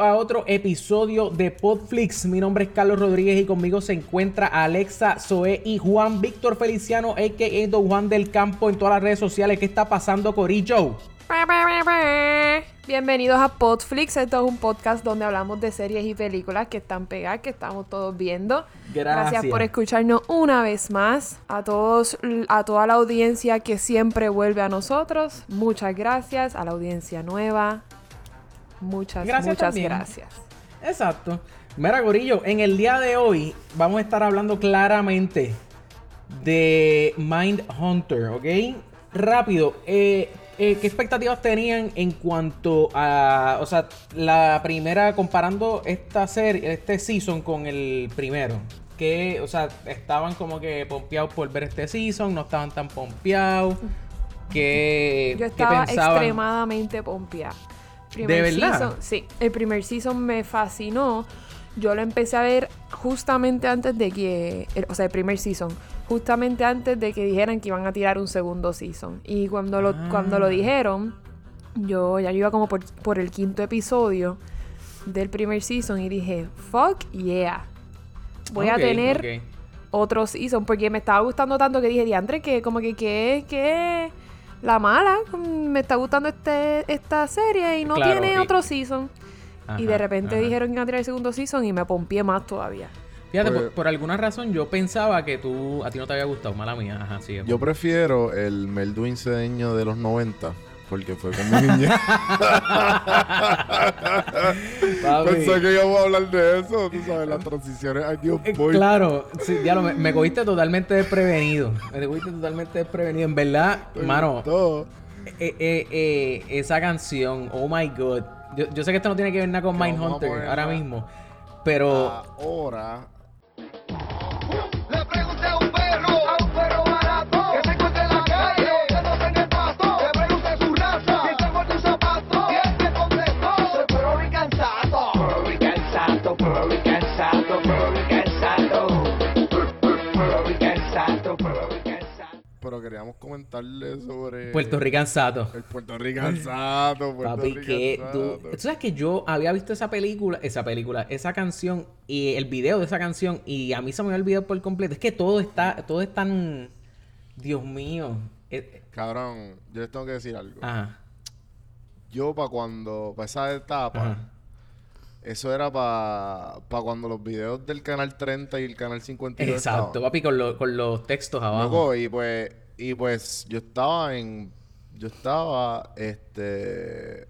A otro episodio de Podflix. Mi nombre es Carlos Rodríguez y conmigo se encuentra Alexa, Zoe y Juan Víctor Feliciano, a.k.a. Don Juan del Campo en todas las redes sociales. ¿Qué está pasando, Corillo? Bienvenidos a Podflix. Esto es un podcast donde hablamos de series y películas que están pegadas, que estamos todos viendo. Gracias. por escucharnos una vez más. A todos, a toda la audiencia que siempre vuelve a nosotros. Muchas gracias. A la audiencia nueva. Muchas, Gracias muchas también. gracias. Exacto. Mira, Gorillo, en el día de hoy vamos a estar hablando claramente de Mind Hunter, ¿ok? Rápido, eh, eh, ¿qué expectativas tenían en cuanto a, o sea, la primera, comparando esta serie, este season con el primero? Que, o sea, estaban como que pompeados por ver este season, no estaban tan pompeados. ¿Qué, Yo estaba pensaban? extremadamente pompeada. ¿De verdad? Season, sí, el primer season me fascinó. Yo lo empecé a ver justamente antes de que, el- o sea, el primer season, justamente antes de que dijeran que iban a tirar un segundo season. Y cuando lo, Ah. cuando lo dijeron, yo ya iba como por, por el quinto episodio del primer season y dije, fuck yeah. Voy a tener ok. otro season porque me estaba gustando tanto que dije, diantre, que como que que que la mala, me está gustando este esta serie y no Claro, tiene y- otro season. y de repente ajá. dijeron que iba a tirar el segundo season y me pompié más todavía. Fíjate, Pues- por, por alguna razón yo pensaba que tú, a ti no te había gustado, mala mía, ajá, sí. Yo prefiero el Melduin cedeño de los 90 porque fue con mi niñez. Pensé que íbamos a hablar de eso, tú sabes, las transiciones aquí un eh, point. Claro, sí, diablo, me, me cogiste totalmente desprevenido. Me cogiste totalmente desprevenido. En verdad, mano, Todo. eh, eh, eh, esa canción, oh my god. Yo, yo sé que esto no tiene que ver nada con Mindhunter ahora mismo. Pero Ahora, Puerto Rican Sato. el Puerto Rican Sato, Puerto Papi, Rican que tú... Sato. Tú sabes que yo había visto esa película, esa película, esa canción y el video de esa canción y a mí se me había olvidado por completo. Es que todo está, todo es tan... Dios mío. Eh, Cabrón, yo les tengo que decir algo. Ajá. Yo para cuando, para esa etapa, Ajá. eso era para cuando los videos del canal 30 y el canal 52 Exacto, estaban. papi, con, lo- con los textos abajo. Loco, y pues, y pues yo estaba en, yo estaba, este,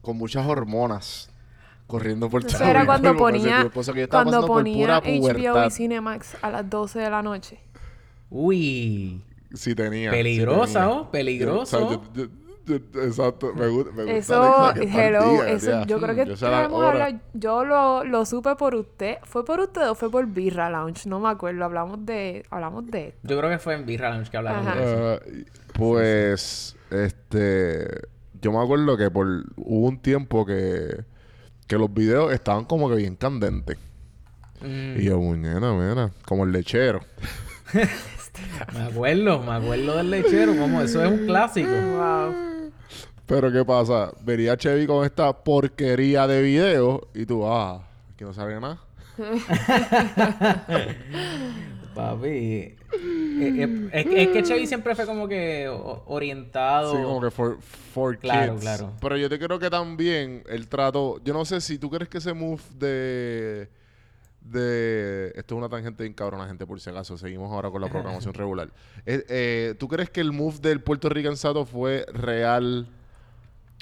con muchas hormonas corriendo por todo era cuando ponía cuando ponía pura HBO y Cinemax a las 12 de la noche. Uy. Sí tenía. Peligrosa, sí tenía. ¿oh? Peligroso. Yo- o sea, yo- yo- exacto, me gusta, me gusta Eso, hello, eso, yo creo que hablar- yo lo, lo supe por usted, ¿fue por usted o fue por Birra Lounge? No me acuerdo, hablamos de, hablamos de esto. Yo creo que fue en Birra Lounge que hablamos Ajá. de eso. Ah, pues, este, yo me acuerdo que por hubo un tiempo que, que los videos estaban como que bien candentes. Mm, Y yo, muñena, mira, como el lechero. me acuerdo, me acuerdo del lechero, como eso es un clásico. Wow. Pero ¿qué pasa? Vería a Chevy con esta porquería de video y tú, ah, que no sabe nada. Papi. eh, eh, es, que- es que Chevy siempre fue como que orientado. Sí, como que for, for Claro, kids. claro. Pero yo te creo que también el trato... Yo no sé si tú crees que ese move de... De... Esto es una tangente bien cabrona, gente, por si acaso. Seguimos ahora con la programación regular. Eh, eh, ¿Tú crees que el move del Puerto Rican Sato fue real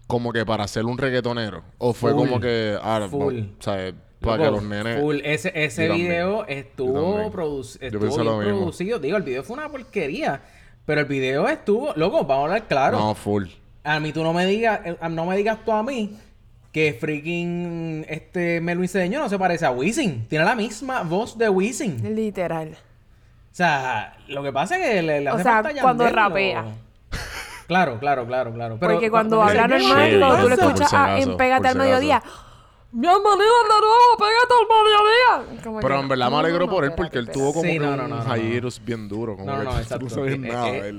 como que para ser un reggaetonero? ¿O fue Full. como que... Ah, Full. no, o sea, para Loco, que los nenes... full. Ese, ese también. video estuvo, produc- Yo estuvo pensé bien lo mismo. producido. Digo, el video fue una porquería. Pero el video estuvo... Loco, vamos a hablar claro. No, full. A mí tú no me digas... eh, No me digas tú a mí que freaking este Melvin Cedeño no se parece a Wisin. Tiene la misma voz de Wisin. Literal. O sea, lo que pasa es que le, le O hace sea, falta cuando rapea. Claro, claro, claro, claro. Pero Porque cuando dice, habla "¿Qué normal, Chevy, cuando tú lo escuchas a- acaso, en Pégate al mediodía. acaso. Bienvenido de nuevo, pégate al mediodía. Pero en verdad me alegro por él porque él tuvo como Sí, que no, un hiatus bien duro. Como No, no, exacto.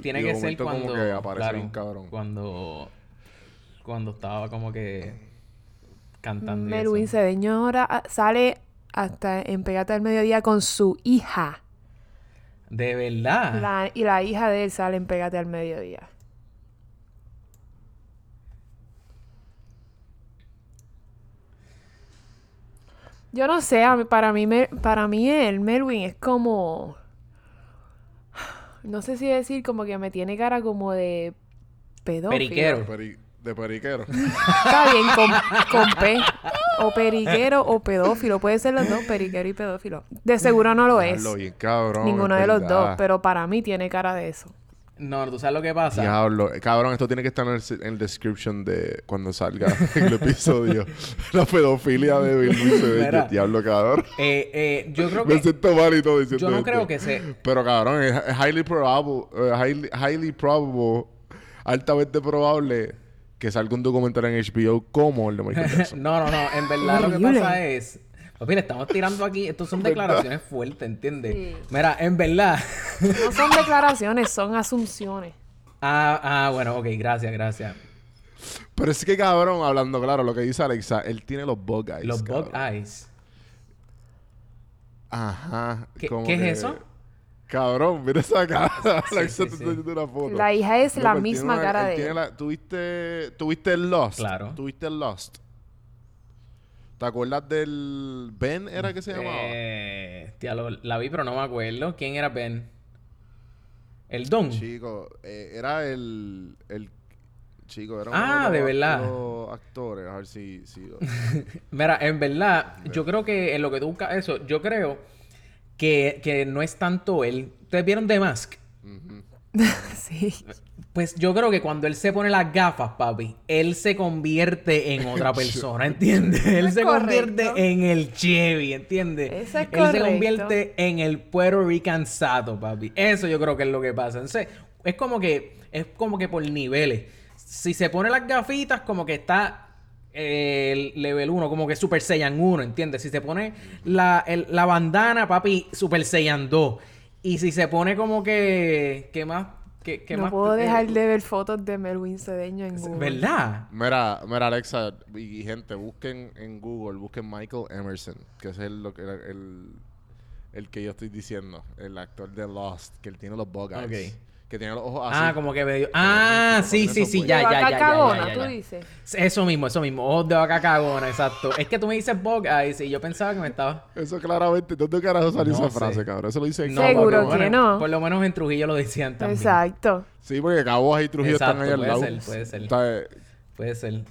tiene que ser cuando... como que aparece claro, bien cabrón. Cuando... Cuando estaba como que... cantando. Melwin eso. Cedeño ahora ah, sale hasta en Pegate al Mediodía con su hija. De verdad. La- y la hija de él sale en Pégate al Mediodía. Yo no sé, para mí, para mí el Melwin es como... No sé si decir como que me tiene cara como de pedófilo. Periquero. De, peri- de periquero. Está bien, con, con P. O periquero o pedófilo. Puede ser los dos, periquero y pedófilo. De seguro no lo es. Bien cabrón. Ninguno es de los dos, pero para mí tiene cara de eso. No, tú sabes lo que pasa. Diablo, cabrón, esto tiene que estar en el, en el description de cuando salga el episodio. La pedofilia de Bill Luis. Diablo, cabrón. Eh, eh, yo creo Me que. siento mal y todo diciendo Yo no esto. creo que se. Pero cabrón, es, highly probable, eh, highly, highly probable, altamente probable que salga un documental en HBO como el de Michael Jackson. No, no, no. En verdad lo que pasa es. Le estamos tirando aquí. Estos son declaraciones fuertes, ¿entiendes? Sí. Mira, en verdad. No son declaraciones, son asunciones. ah, ah, bueno, ok, gracias, gracias. Pero es que cabrón, hablando claro, lo que dice Alexa, él tiene los bug eyes. Los bug eyes. Ajá. ¿Qué- es eso? Cabrón, mira esa cara. Alexa sí, te sí. está haciendo una foto. La hija es la misma una- cara de él. ¿Tuviste, ¿Tuviste el Lost? Claro. ¿Tuviste el Lost? ¿Te acuerdas del Ben era que se llamaba? Eh, tía, lo- la vi, pero no me acuerdo. ¿Quién era Ben? El Don. Chico, eh, era el, el chico, era Ah, uno de verdad. los actores, a ver si, si Mira, en verdad, yo creo que en lo que tú buscas eso, yo creo que, que no es tanto él. ¿Ustedes vieron The Mask? Sí. Pues yo creo que cuando él se pone las gafas, papi, él se convierte en otra persona, ¿entiendes? Él se correcto. convierte en el Chevy, ¿entiendes? Eso es él se convierte en el Puerto Rican Sato, papi. Eso yo creo que es lo que pasa. Entonces, es como que, es como que por niveles. Si se pone las gafitas, como que está eh, el level 1, como que Super Saiyan 1, ¿entiendes? Si se pone la, el- la bandana, papi, Super Saiyan 2. Y si se pone como que, ¿qué más? ¿Qué, qué no más? puedo Eh, dejar de ver fotos de Melwin Cedeño en Google. ¿Verdad? Mira, mira Alexa y gente, busquen en Google, busquen Michael Emerson, que es el, el, el que yo estoy diciendo, el actor de Lost, que él tiene los bug eyes. Ok. Que tiene los ojos así. Ah, como que medio. Ah, sí, sí, sí, ya, De ya, ya, vaca ya, tú dices. Eso mismo, eso mismo. Ojos de vaca cagona, exacto. Es que tú me dices bug eyes y yo pensaba que me estaba. Eso claramente, ¿dónde carajo salió No esa sé. frase, cabrón? Eso lo dice No, Seguro por lo que menos- no. Por lo menos en Trujillo lo decían también. Exacto. Sí, porque Cabo y Trujillo Exacto, están ahí al puede lado. ser, puede ser. Eh, Puede ser.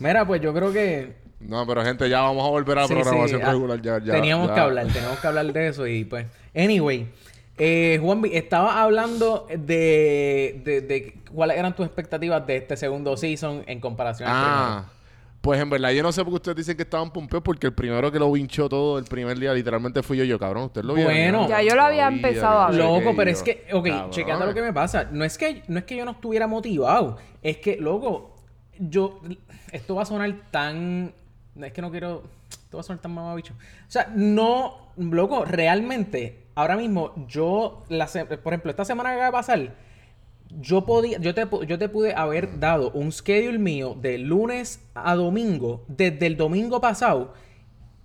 Mira, pues yo creo que. No, pero gente, ya vamos a volver a la sí, programación sí, ah, regular. Ya, ya, teníamos ya. que hablar, teníamos que hablar de eso y pues. Anyway. Eh, Juanvi, estaba hablando de, de, de cuáles eran tus expectativas de este segundo season en comparación al Ah, pues en verdad yo no sé por qué ustedes dicen que estaban pompeos porque el primero que lo vinchó todo el primer día literalmente fui yo, yo, cabrón. ¿Ustedes lo vieron? Bueno. Ya yo lo había empezado a ver. Loco, pero yo. es que, ok, Cabrón. checate lo que me pasa. No es que, no es que yo no estuviera motivado. Es que, loco, yo. Esto va a sonar tan. Es que no quiero. Esto va a sonar tan mamabicho. O sea, no. Loco, realmente, ahora mismo, yo. La, por ejemplo, esta semana que acaba de pasar. Yo podía, yo te, yo te pude haber dado un schedule mío de lunes a domingo, desde el domingo pasado,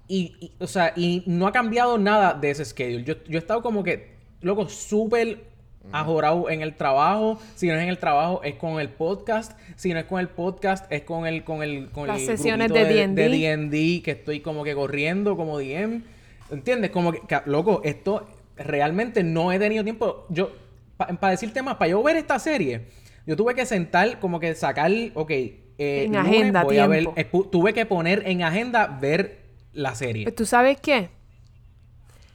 y, y, o sea, y no ha cambiado nada de ese schedule. Yo, yo he estado como que, loco, súper ajorado en el trabajo. Si no es en el trabajo, es con el podcast. Si no es con el podcast, es con el, con el, con Las el sesiones de D&D. que estoy como que corriendo como DM. ¿Entiendes? Como que, loco, esto realmente no he tenido tiempo. Yo, para decirte más, para yo ver esta serie, yo tuve que sentar, como que sacar, ok, eh, En lunes agenda, voy a ver, tiempo. pu- tuve que poner en agenda ver la serie. Pues, ¿Tú sabes qué?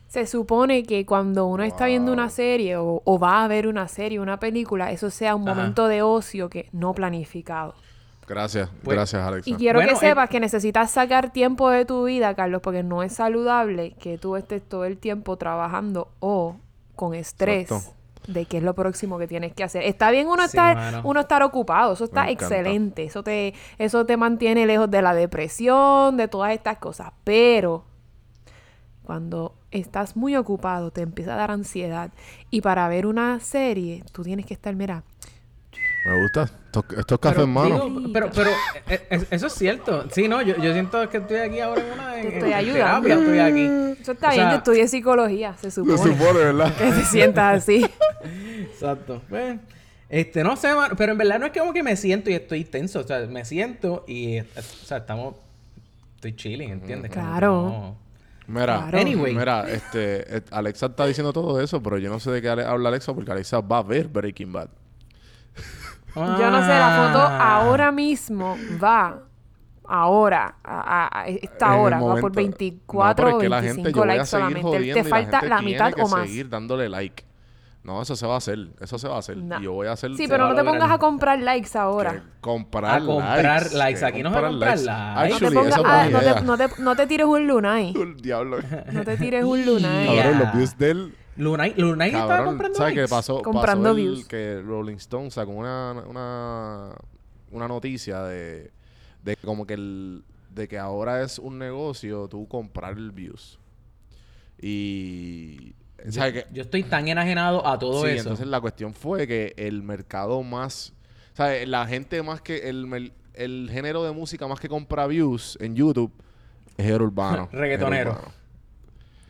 Se supone que cuando uno está viendo una serie o, o va a ver una serie, una película, eso sea un Ajá. momento de ocio que no planificado. Gracias, Pues- gracias, Alexa. Y quiero Bueno, que sepas eh, que necesitas sacar tiempo de tu vida, Carlos, porque no es saludable que tú estés todo el tiempo trabajando o con estrés Exacto. de qué es lo próximo que tienes que hacer. Está bien uno Sí, estar, mano. uno estar ocupado, eso está excelente, eso te, eso te mantiene lejos de la depresión, de todas estas cosas, pero cuando estás muy ocupado te empieza a dar ansiedad y para ver una serie tú tienes que estar, mira, Me gusta. Estos, estos cafés, Pero, digo, pero, pero eh, eh, eso es cierto. Sí, no, yo, yo siento que estoy aquí ahora en una en, estoy en ayudando. terapia, estoy aquí. Eso está O bien, sea, yo estudié psicología, se Se supone. supone, ¿verdad? Que te sientas así. Exacto. Pues, este, no sé, pero en verdad no es como que me siento y estoy tenso. O sea, me siento y, eh, o sea, estamos... Estoy chilling, ¿entiendes? Como que Claro. no- Mira, Claro. Anyway. mira, este, Alexa está diciendo todo eso, pero yo no sé de qué habla Alexa porque Alexa va a ver Breaking Bad. Yo no sé, la foto Ah. ahora mismo va. Ahora, a, a- esta En hora, va por momento- 24 No, o es que la 25 gente, yo likes solamente. Te la falta la tiene mitad que o más. seguir dándole like. No, eso se va a hacer. Eso se va a hacer. No. Y yo voy a hacer... Sí, pero no te pongas a comprar likes ahora. comprar A comprar likes. Aquí no se comprar likes. No te, Actually, pongas eso a- es no, te, no, te, no te tires un lunay. El diablo. No te tires un lunay. Yeah. Cabrón, los views del... Lunay, Lunay estaba comprando ¿sabes qué pasó? Comprando pasó el views. que Rolling Stone sacó una, una, una noticia de, de como que el de que ahora es un negocio tú comprar el views. Y ¿sabes qué? Yo estoy tan enajenado a todo sí, eso. entonces la cuestión fue que el mercado más, ¿sabes? La gente más que el, el género de música más que compra views en YouTube es el urbano. Reggaetonero. el urbano.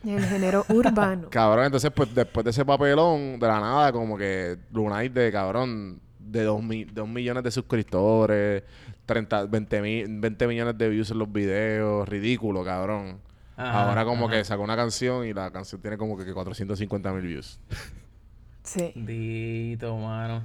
El género urbano. Cabrón, entonces pues después de ese papelón, de la nada, como que Lunay de cabrón, de dos, mi- dos millones de suscriptores, 30, 20, mi- 20 millones de views en los videos, ridículo, cabrón. Ajá, Ahora como ajá. que sacó una canción y la canción tiene como que 450 mil views. Sí. Dito, mano.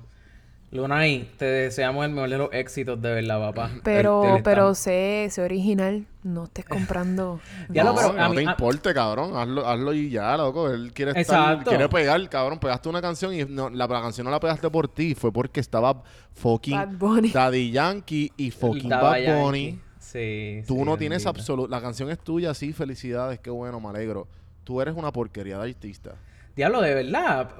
Lunay, te deseamos el mejor de los éxitos, de verdad, papá. Pero, El- el- pero sé, sé original. No estés comprando. Ya lo- no, pero no mí- te a- importe, cabrón. Hazlo, hazlo y ya, loco. Él quiere estar, Exacto. quiere pegar, cabrón. Pegaste una canción y no, la, la canción no la pegaste por ti. Fue porque estaba fucking Bad Bunny. Daddy Yankee y fucking Daba Bad Yankee. Bunny. Sí, Tú sí, no tienes absoluto... La canción es tuya, sí, felicidades, qué bueno, me alegro. Tú eres una porquería de artista. Diablo, de verdad.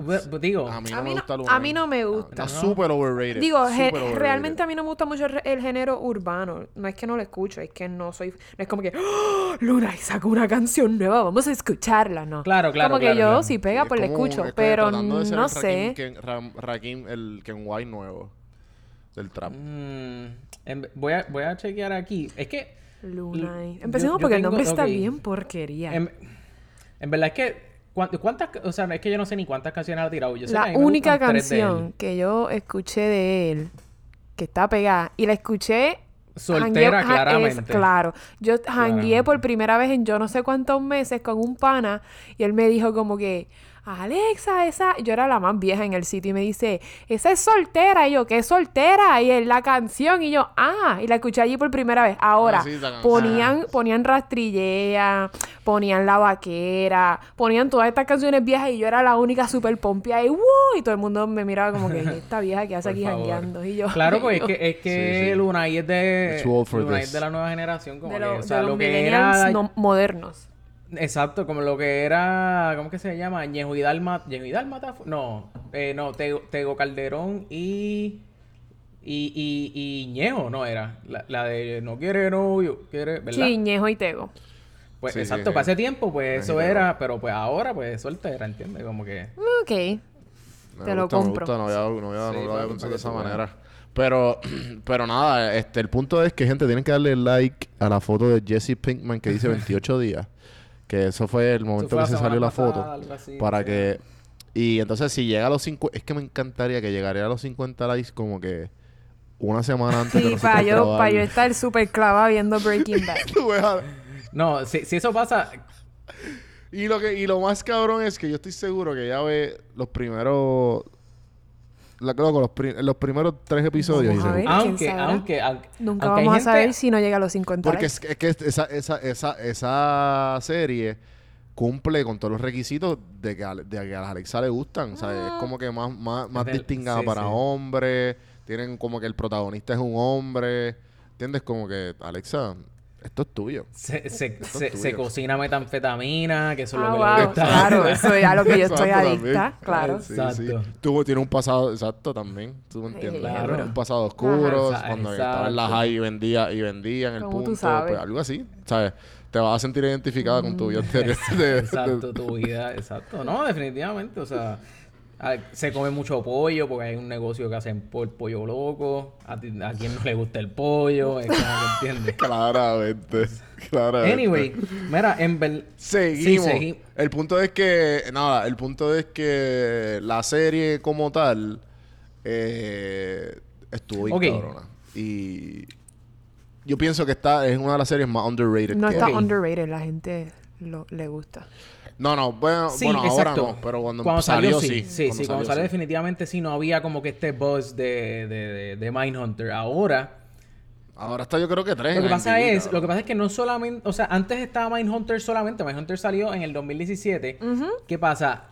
Digo, A mí no A me mí no, gusta a Lunay. mí no me gusta. Está súper overrated. Digo, overrated. realmente a mí no me gusta mucho el, género urbano. No es que no lo escucho, es que no soy. No es como que. ¡Oh! Luna sacó una canción nueva, vamos a escucharla, ¿no? Claro, claro, Como que claro, yo, claro. si pega, Es pues la escucho. es que Pero no sé. Rakim, el Ken White nuevo. Del trap. mm, en- voy, a, voy a chequear aquí. Es que. Luna. L- Empecemos yo- yo porque el nombre está bien porquería. En, en verdad es que. ¿Cuán- ¿Cuántas.? O sea, es que yo no sé ni cuántas canciones ha tirado. Yo sé la única canción que yo escuché de él, que está pegada, y la escuché. Soltera, es- claramente. claro. Yo Claramente. por primera vez en yo no sé cuántos meses con un pana, y él me dijo como que. Alexa, esa. Yo era la más vieja en el sitio y me dice, esa es soltera. Y yo, ¿qué es soltera? Y es la canción. Y yo, ah, y la escuché allí por primera vez. Ahora, Ah, ponían, ponían rastrillea, ponían la vaquera, ponían todas estas canciones viejas y yo era la única super pompia y ¡wow! Y todo el mundo me miraba como que esta vieja que hace aquí jangueando. Y yo, Claro, pues es yo- que, es que Sí, sí. Lunay es de. Lunay es de la nueva generación. Como de, que, o sea, de los lo que millennials era. no- modernos. Exacto, como lo que era. ¿Cómo que se llama? Ñejo y Dalma. ¿Ñejo y fu- No, eh, no, Tego, Tego Calderón y. Y, y, y Ñejo, no era. La, la de no quiere novio, quiere. ¿Verdad? Sí, Ñejo y Tego. Pues Sí, sí, exacto, sí. para ese tiempo, pues eso era. Pero pues ahora, pues soltera, ¿entiendes? Como que. Ok. Me Te lo gusta, me compro. gusta, no había, no había, Sí, no lo había papi, pensado para de esa veas. manera. Pero, pero nada, este, el punto es que, gente, tienen que darle like a la foto de Jesse Pinkman que dice 28 días. Que eso fue el momento fue que se salió la pasada, foto. algo así, para sí. que... Y entonces, si llega a los 50... Es que me encantaría que llegaría a los 50 likes como que una semana antes de Sí, para yo, grabar. pa' yo estar súper clavada viendo Breaking Bad. No, si, si eso pasa. Y lo que y lo más cabrón es que yo estoy seguro que ya ve los primeros la, loco, los, pri- los primeros tres episodios Vamos a y ver. se- ¿quién Aunque, aunque, aunque. Nunca aunque vamos a gente- saber si no llega a los 50 porque es, es que esa, esa, esa, esa serie cumple con todos los requisitos de que, a- de que a las Alexa le gustan. O sea, es como que más, más, más distingada sí, para sí. hombres. Tienen como que el protagonista es un hombre. ¿Entiendes? Como que, Alexa, esto es tuyo. Se, se, es se, tuyo. se cocina metanfetamina, que eso es Ah, lo que wow, le gusta. claro, eso es a lo que yo estoy Exacto, adicta, también. claro. Sí, Exacto. sí. Tuvo, tiene un pasado, exacto, también. Tú me entiendes. Claro. Un pasado oscuro, Ajá. cuando Exacto. estaba en la high y vendía, y vendía en el Como tú punto. sabes. Pues algo así, ¿sabes? Te vas a sentir identificada con tu vida anterior. de- de- Exacto, tu vida, exacto. No, definitivamente, o sea, Se come mucho pollo porque hay un negocio que hacen por pollo loco. A, ti- a quien no le gusta el pollo, es que no entiendes. Claramente. Claramente. Anyway, mira, en ver... Seguimos. Sí, segui- El punto es que, nada, el punto es que la serie como tal eh, estuvo bien cabrona. Y yo pienso que está, es una de las series más underrated No que está hay. underrated, la gente lo, le gusta. No, no, bueno, Sí, bueno ahora exacto. no, pero cuando, salió, salió, sí. Sí, sí, cuando salió sí. definitivamente sí, no había como que este buzz de, de, de, de Mindhunter. Ahora, Ahora está yo creo que tres. lo que en pasa es, lo que pasa es que no solamente, o sea, antes estaba Mindhunter solamente, Mindhunter salió en el 2017. ¿Qué pasa?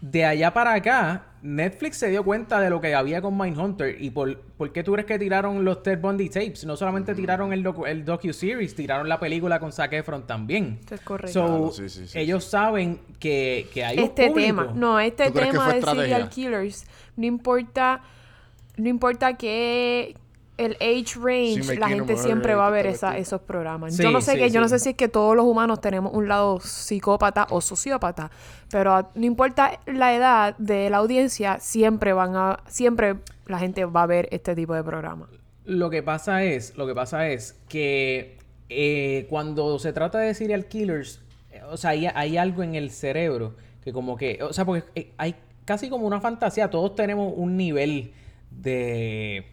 De allá para acá, Netflix se dio cuenta de lo que había con Mindhunter y por, por qué tú crees que tiraron los Ted Bundy tapes. No solamente tiraron el, docu el docu-series, tiraron la película con Zac Efron también. Eso es correcto. So, Claro, sí, sí, sí, ellos saben que, que hay un este público. tema, no, este ¿Tú crees que tema de estrategia? serial killers, no importa, no importa que el age range, la gente siempre va a ver esa- esos programas. Sí, yo no sé sí, que, yo no sé si es que todos los humanos tenemos un lado psicópata o sociópata, pero a- no importa la edad de la audiencia, siempre van a, siempre la gente va a ver este tipo de programas. Lo que pasa es, lo que pasa es que eh, cuando se trata de serial killers, eh, o sea, hay, hay algo en el cerebro que como que, o sea, porque eh, hay casi como una fantasía, todos tenemos un nivel de,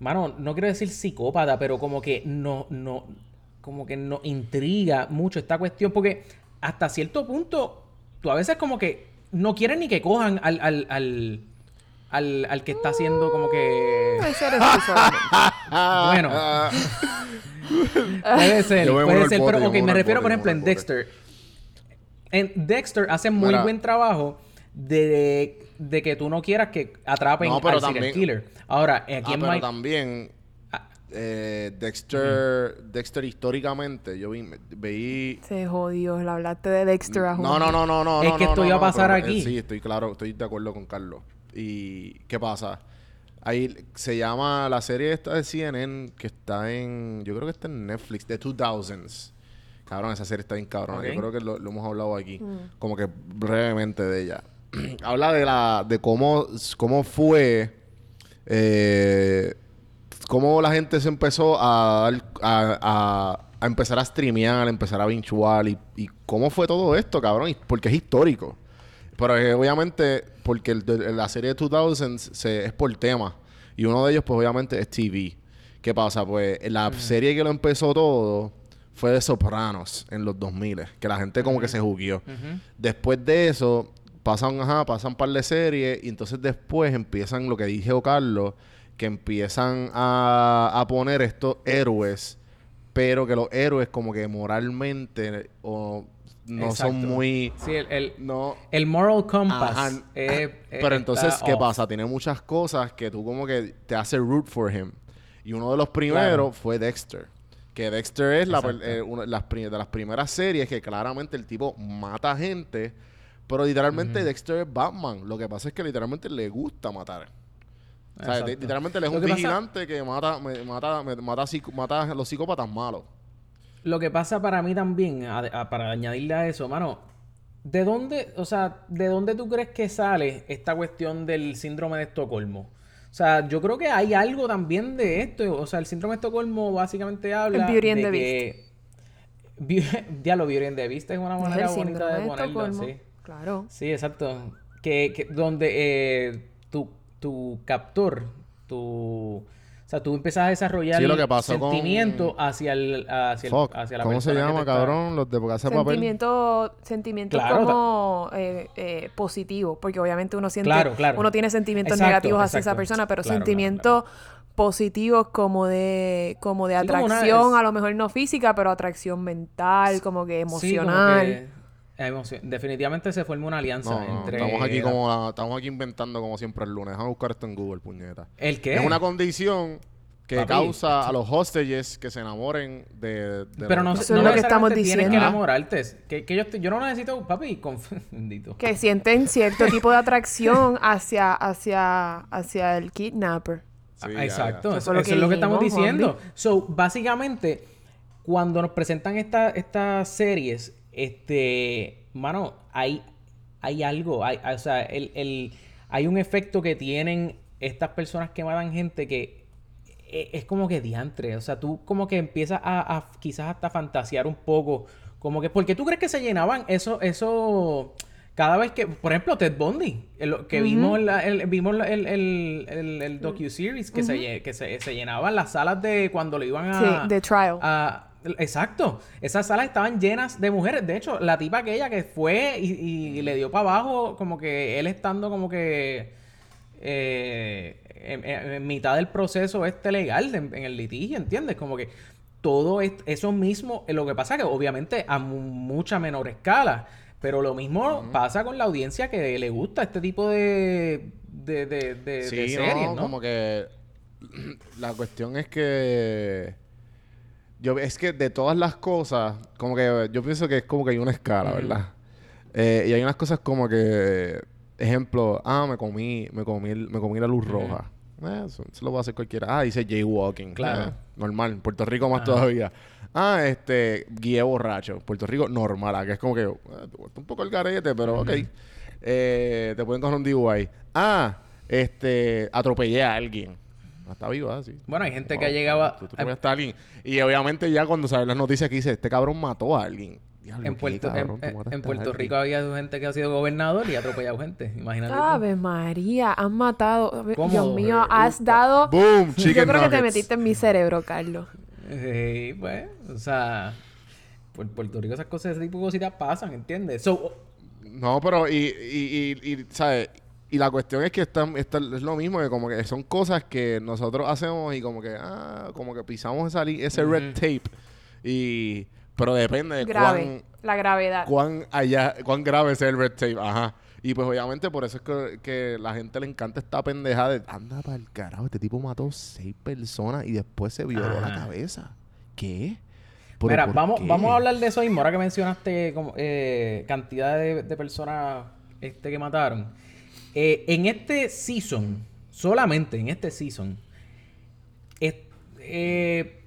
mano, no quiero decir psicópata, pero como que no, no, como que nos intriga mucho esta cuestión, porque hasta cierto punto, tú a veces como que no quieres ni que cojan al, al, al, al, al que está haciendo como que... Solamente. Bueno. Puede ser, puede ser. Pero, ok, me refiero, por ejemplo, en Dexter. En Dexter hace muy Mira. buen trabajo de, de que tú no quieras que atrapen No, pero al serial también- killer. Ahora, aquí Ah, en pero también Ah. eh, Dexter, Dexter históricamente, yo vi, veí Se jodió, le hablaste de Dexter a No, no, no, no, no. Es no, que esto no, iba a pasar pero, eh, aquí. sí, estoy claro, estoy de acuerdo con Carlos. ¿Y qué pasa? Ahí se llama la serie esta de CNN que está en, yo creo que está en Netflix, de 2000s. Cabrón, esa serie está bien cabrón. Yo creo que lo, lo hemos hablado aquí, como que brevemente de ella. Habla de la, de cómo, cómo fue, eh, cómo la gente se empezó a, a, a- a empezar a streamear, a empezar a binchuar y, y cómo fue todo esto, cabrón, y- porque es histórico. Pero eh, obviamente, porque el de- la serie de 2000 se, es por tema. Y uno de ellos, pues obviamente, es TV. ¿Qué pasa? Pues la serie que lo empezó todo fue de Sopranos en los 2000. Que la gente como que se jugueó. Después de eso, pasan, ajá, pasan un par de series. Y entonces después empiezan lo que dije Carlos. Que empiezan a, a poner estos héroes. Pero que los héroes como que moralmente o no Exacto. son muy... Sí, el, el, No, el moral compass. Ajá. eh, eh, Pero entonces, ¿qué off. pasa? Tiene muchas cosas que tú como que te hace root for him. Y uno de los primeros fue Dexter. Que Dexter es la, eh, una las de las primeras series que claramente el tipo mata gente. Pero literalmente Dexter es Batman. Lo que pasa es que literalmente le gusta matar. O sea, literalmente él es un que pasa- vigilante que mata, me- mata, me- mata, psico- mata a los psicópatas malos. Lo que pasa para mí también, a- a- para añadirle a eso, mano, ¿de dónde, o sea, de dónde tú crees que sale esta cuestión del síndrome de Estocolmo? O sea, yo creo que hay algo también de esto. O sea, el síndrome de Estocolmo básicamente habla El Beauty and de the que... Beast. Ya lo Beauty and the Beast es una manera bonita de de ponerlo, sí. Claro. Sí, exacto. Que, que donde eh, tu, tu captor, tu... O sea, tú empiezas a desarrollar Sí, lo que pasó con- sentimiento hacia, el, hacia, el- Fuck. hacia la ¿Cómo se persona que llama, cabrón? Los de Casa de Papel. Sentimientos sentimientos Claro, como eh, eh, positivos, porque obviamente uno siente, Claro, claro. uno tiene sentimientos Exacto, negativos hacia esa persona, pero Claro, claro, sentimientos positivos como de, como de Sí, como una- atracción, es- a lo mejor no física, pero atracción mental, como que Sí, como emocional. que- Definitivamente se forma una alianza No, no, entre... estamos aquí como la- estamos aquí inventando como siempre el lunes. Vamos a buscar esto en Google, puñeta. ¿El qué? Es una condición que Papi. causa a los hostages que se enamoren de, de Pero los- no, Eso no es lo que estamos necesariamente tienes diciendo. que enamorarte. Que, que yo, estoy- yo no necesito, papi, conf- bendito. Que sienten cierto tipo de atracción hacia, hacia, hacia el kidnapper. Sí, Ah, ya, Exacto, ya. eso, es lo que estamos diciendo. So, básicamente, cuando nos presentan esta- estas series, este, mano, hay, hay algo, hay, o sea, el, el- hay un efecto que tienen estas personas que matan gente que e- es como que diantre. O sea, tú como que empiezas a, a quizás hasta fantasear un poco. Como que, porque tú crees que se llenaban eso, eso, cada vez que, por ejemplo, Ted Bundy, el- que vimos, la- el, vimos la- el, el, el, docu-series, que, se, que se, se llenaban las salas de cuando lo iban a... Sí, de trial. a- exacto. Esas salas estaban llenas de mujeres. De hecho, la tipa aquella que fue y, y le dio para abajo, como que él estando como que eh, en, mitad del proceso este legal, en, en el litigio, ¿entiendes? Como que todo es- eso mismo, eh, lo que pasa que obviamente a mu- mucha menor escala, pero lo mismo pasa con la audiencia que le gusta este tipo de, de, de, de- de Sí, series, no, ¿no? como que la cuestión es que yo es que de todas las cosas, como que yo pienso que es como que hay una escala, ¿verdad? Eh, y hay unas cosas como que ejemplo, ah, me comí, me comí, el- me comí la luz roja. Eh, eso, eso lo va a hacer cualquiera. Ah, dice jaywalking. Claro. Eh, normal. En Puerto Rico más todavía. Ah, este, guía borracho. Puerto Rico normal. ah, Que es como que, eh, un poco el garete, pero ok. Eh, te pueden coger un DUI. Ah, este, atropellé a alguien. Está vivo, ah, sí. Bueno, hay gente que Wow, ha llegado a- tú a alguien. Y obviamente ya cuando sabes las noticias que dice, este cabrón mató a alguien. Diablo, En ¿qué Puerto, cabrón? En, en alguien. Rico había gente que ha sido gobernador y ha atropellado gente. Imagínate. tú. Ave María, han matado. ¿Cómo? Dios mío, has dado. Boom, Yo creo que te metiste en mi cerebro, Carlos. Sí, pues, o sea, por Puerto Rico esas cosas, ese tipo de cositas pasan, ¿entiendes? So, No, pero y, y, y, y, ¿sabes? Y la cuestión es que están, está- es lo mismo, que como que son cosas que nosotros hacemos y como que, ah, como que pisamos esa ese red tape. Y, pero depende de Grave. La gravedad. cuán, cuán allá, cuán grave es el red tape. Ajá. Y pues obviamente por eso es que, que la gente le encanta esta pendejada de, anda para el carajo, este tipo mató seis personas y después se violó la cabeza. ¿Qué? ¿Pero mira, vamos, qué? vamos a hablar de eso mismo, ahora que mencionaste como, eh, cantidad de, de personas este, que mataron. Eh, en este season, solamente en este season, es- eh,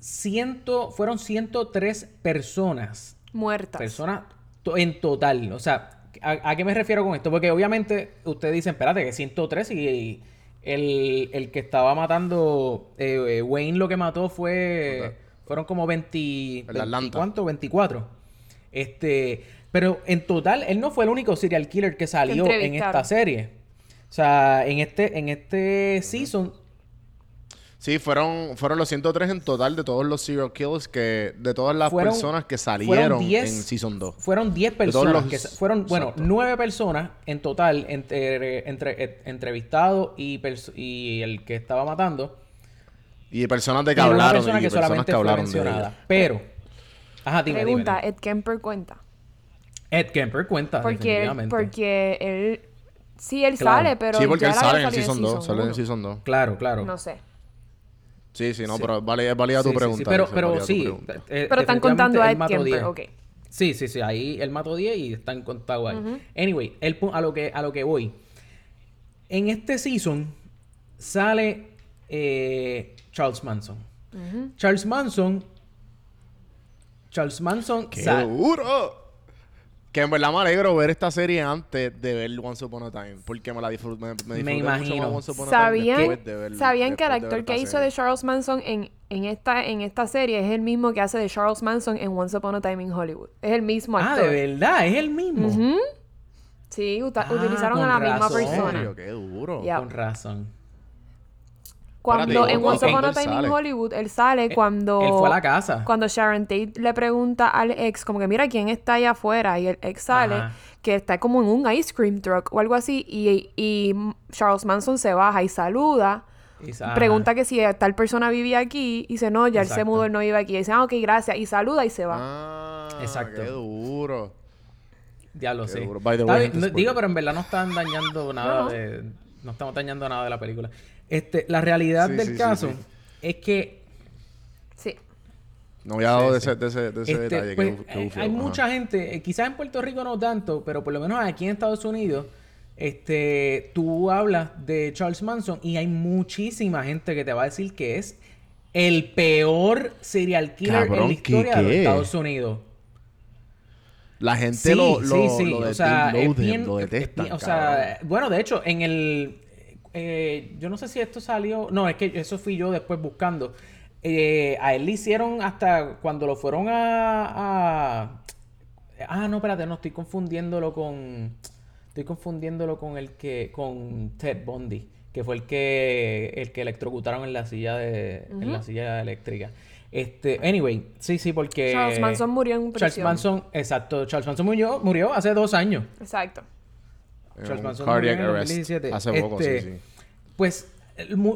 ciento, fueron 103 personas Muertas. Personas to- en total. O sea, ¿a, a qué me refiero con esto? Porque obviamente ustedes dicen, espérate, que 103 y el, el que estaba matando, eh, eh, Wayne lo que mató fue, fueron como 20, El de 20 Atlanta. ¿cuánto? 24. Este, pero en total, él no fue el único serial killer que salió en esta serie. O sea, en este, en este season Sí, fueron, fueron los 103 en total de todos los serial kills que... De todas las Fueron- personas que salieron 10 en Season 2. Fueron 10 todos personas. los- que fueron, bueno, Exacto. 9 personas en total entre, entre, eh, entrevistado y, el que estaba matando. Y personas de que y una hablaron. persona y que personas solamente que hablaron de mencionada. ella. Pero, ajá, dime, Pregunta, dime, dime. Ed Kemper cuenta. Ed Kemper cuenta, Porque, definitivamente. porque él. Sí, él Claro. sale, pero. sí, porque él él sale en el Season 2. Sale en el. Season 2. Claro, claro. No sé. Sí, sí, no, Sí. pero vale, es válida Sí, tu sí, sí, pregunta. Pero, es pero tu sí. pregunta. eh, Pero están contando a él Ed Kemper, 10. ok. Sí, sí, sí. Ahí él mató 10 y están contados ahí. Anyway, el, a, lo que, a lo que voy. En este season sale eh, Charles Manson. Charles Manson. Charles Manson. ¡Qué sa- duro! Que en verdad me alegro ver esta serie antes de ver Once Upon a Time. Porque me la disfruté. Me, me disfruté mucho imagino. más Once Upon a Time ¿Sabían, después de ¿sabían que el actor que hizo de. Charles Manson en, en, esta, en esta serie es el mismo que hace de Charles Manson en Once Upon a Time in Hollywood? Es el mismo Ah, actor. de verdad, es el mismo. Sí, Ah, utilizaron a la misma razón. ¿En persona. ¡Qué duro! Con razón. Cuando Espérate, en ¿cómo- Once Upon a Time in? Hollywood, él sale cuando... Él fue a la casa. Cuando Sharon Tate le pregunta al ex, como que mira quién está allá afuera, y el ex sale, Ajá. que está como en un ice cream truck o algo así, y, y Charles Manson se baja y saluda, Y pregunta que si tal persona vivía aquí, y dice, no, ya él se mudó, él no vive aquí, y dice, ah, ok, gracias, y saluda y se va. Ah, Exacto. ¡Qué duro! Ya lo Qué sé. digo, pero en verdad no están dañando nada no. de. No estamos dañando nada de la película. Este, la realidad Sí, del sí, caso sí. es que. Sí. No había dado Sí, de sí. ese, de ese, de ese este, detalle. pues, que, que hay, bufiado. hay Ajá. mucha gente, eh, quizás en Puerto Rico no tanto, pero por lo menos aquí en Estados Unidos, este, tú hablas de Charles Manson y hay muchísima gente que te va a decir que es el peor serial killer en la ¿qué- historia de los? Estados Unidos. La gente Sí, lo, lo, sí, sí. lo, o bien- lo bien- sea, bueno, de hecho, en el... eh, yo no sé si esto salió... No, es que eso fui yo después buscando. Eh, a él le hicieron hasta cuando lo fueron a, a- Ah, no, espérate, no, estoy confundiéndolo con... Estoy confundiéndolo con el que... Con Ted Bundy, que fue el que... El que electrocutaron en la silla de... En la silla eléctrica. Este, anyway, sí, sí, porque... Charles Manson murió en Charles prisión. Manson, exacto. Charles Manson murió, murió hace dos años. Exacto. Eh, Charles Manson cardiac murió en el arrest 2017. hace poco, sí, Este, sí. Pues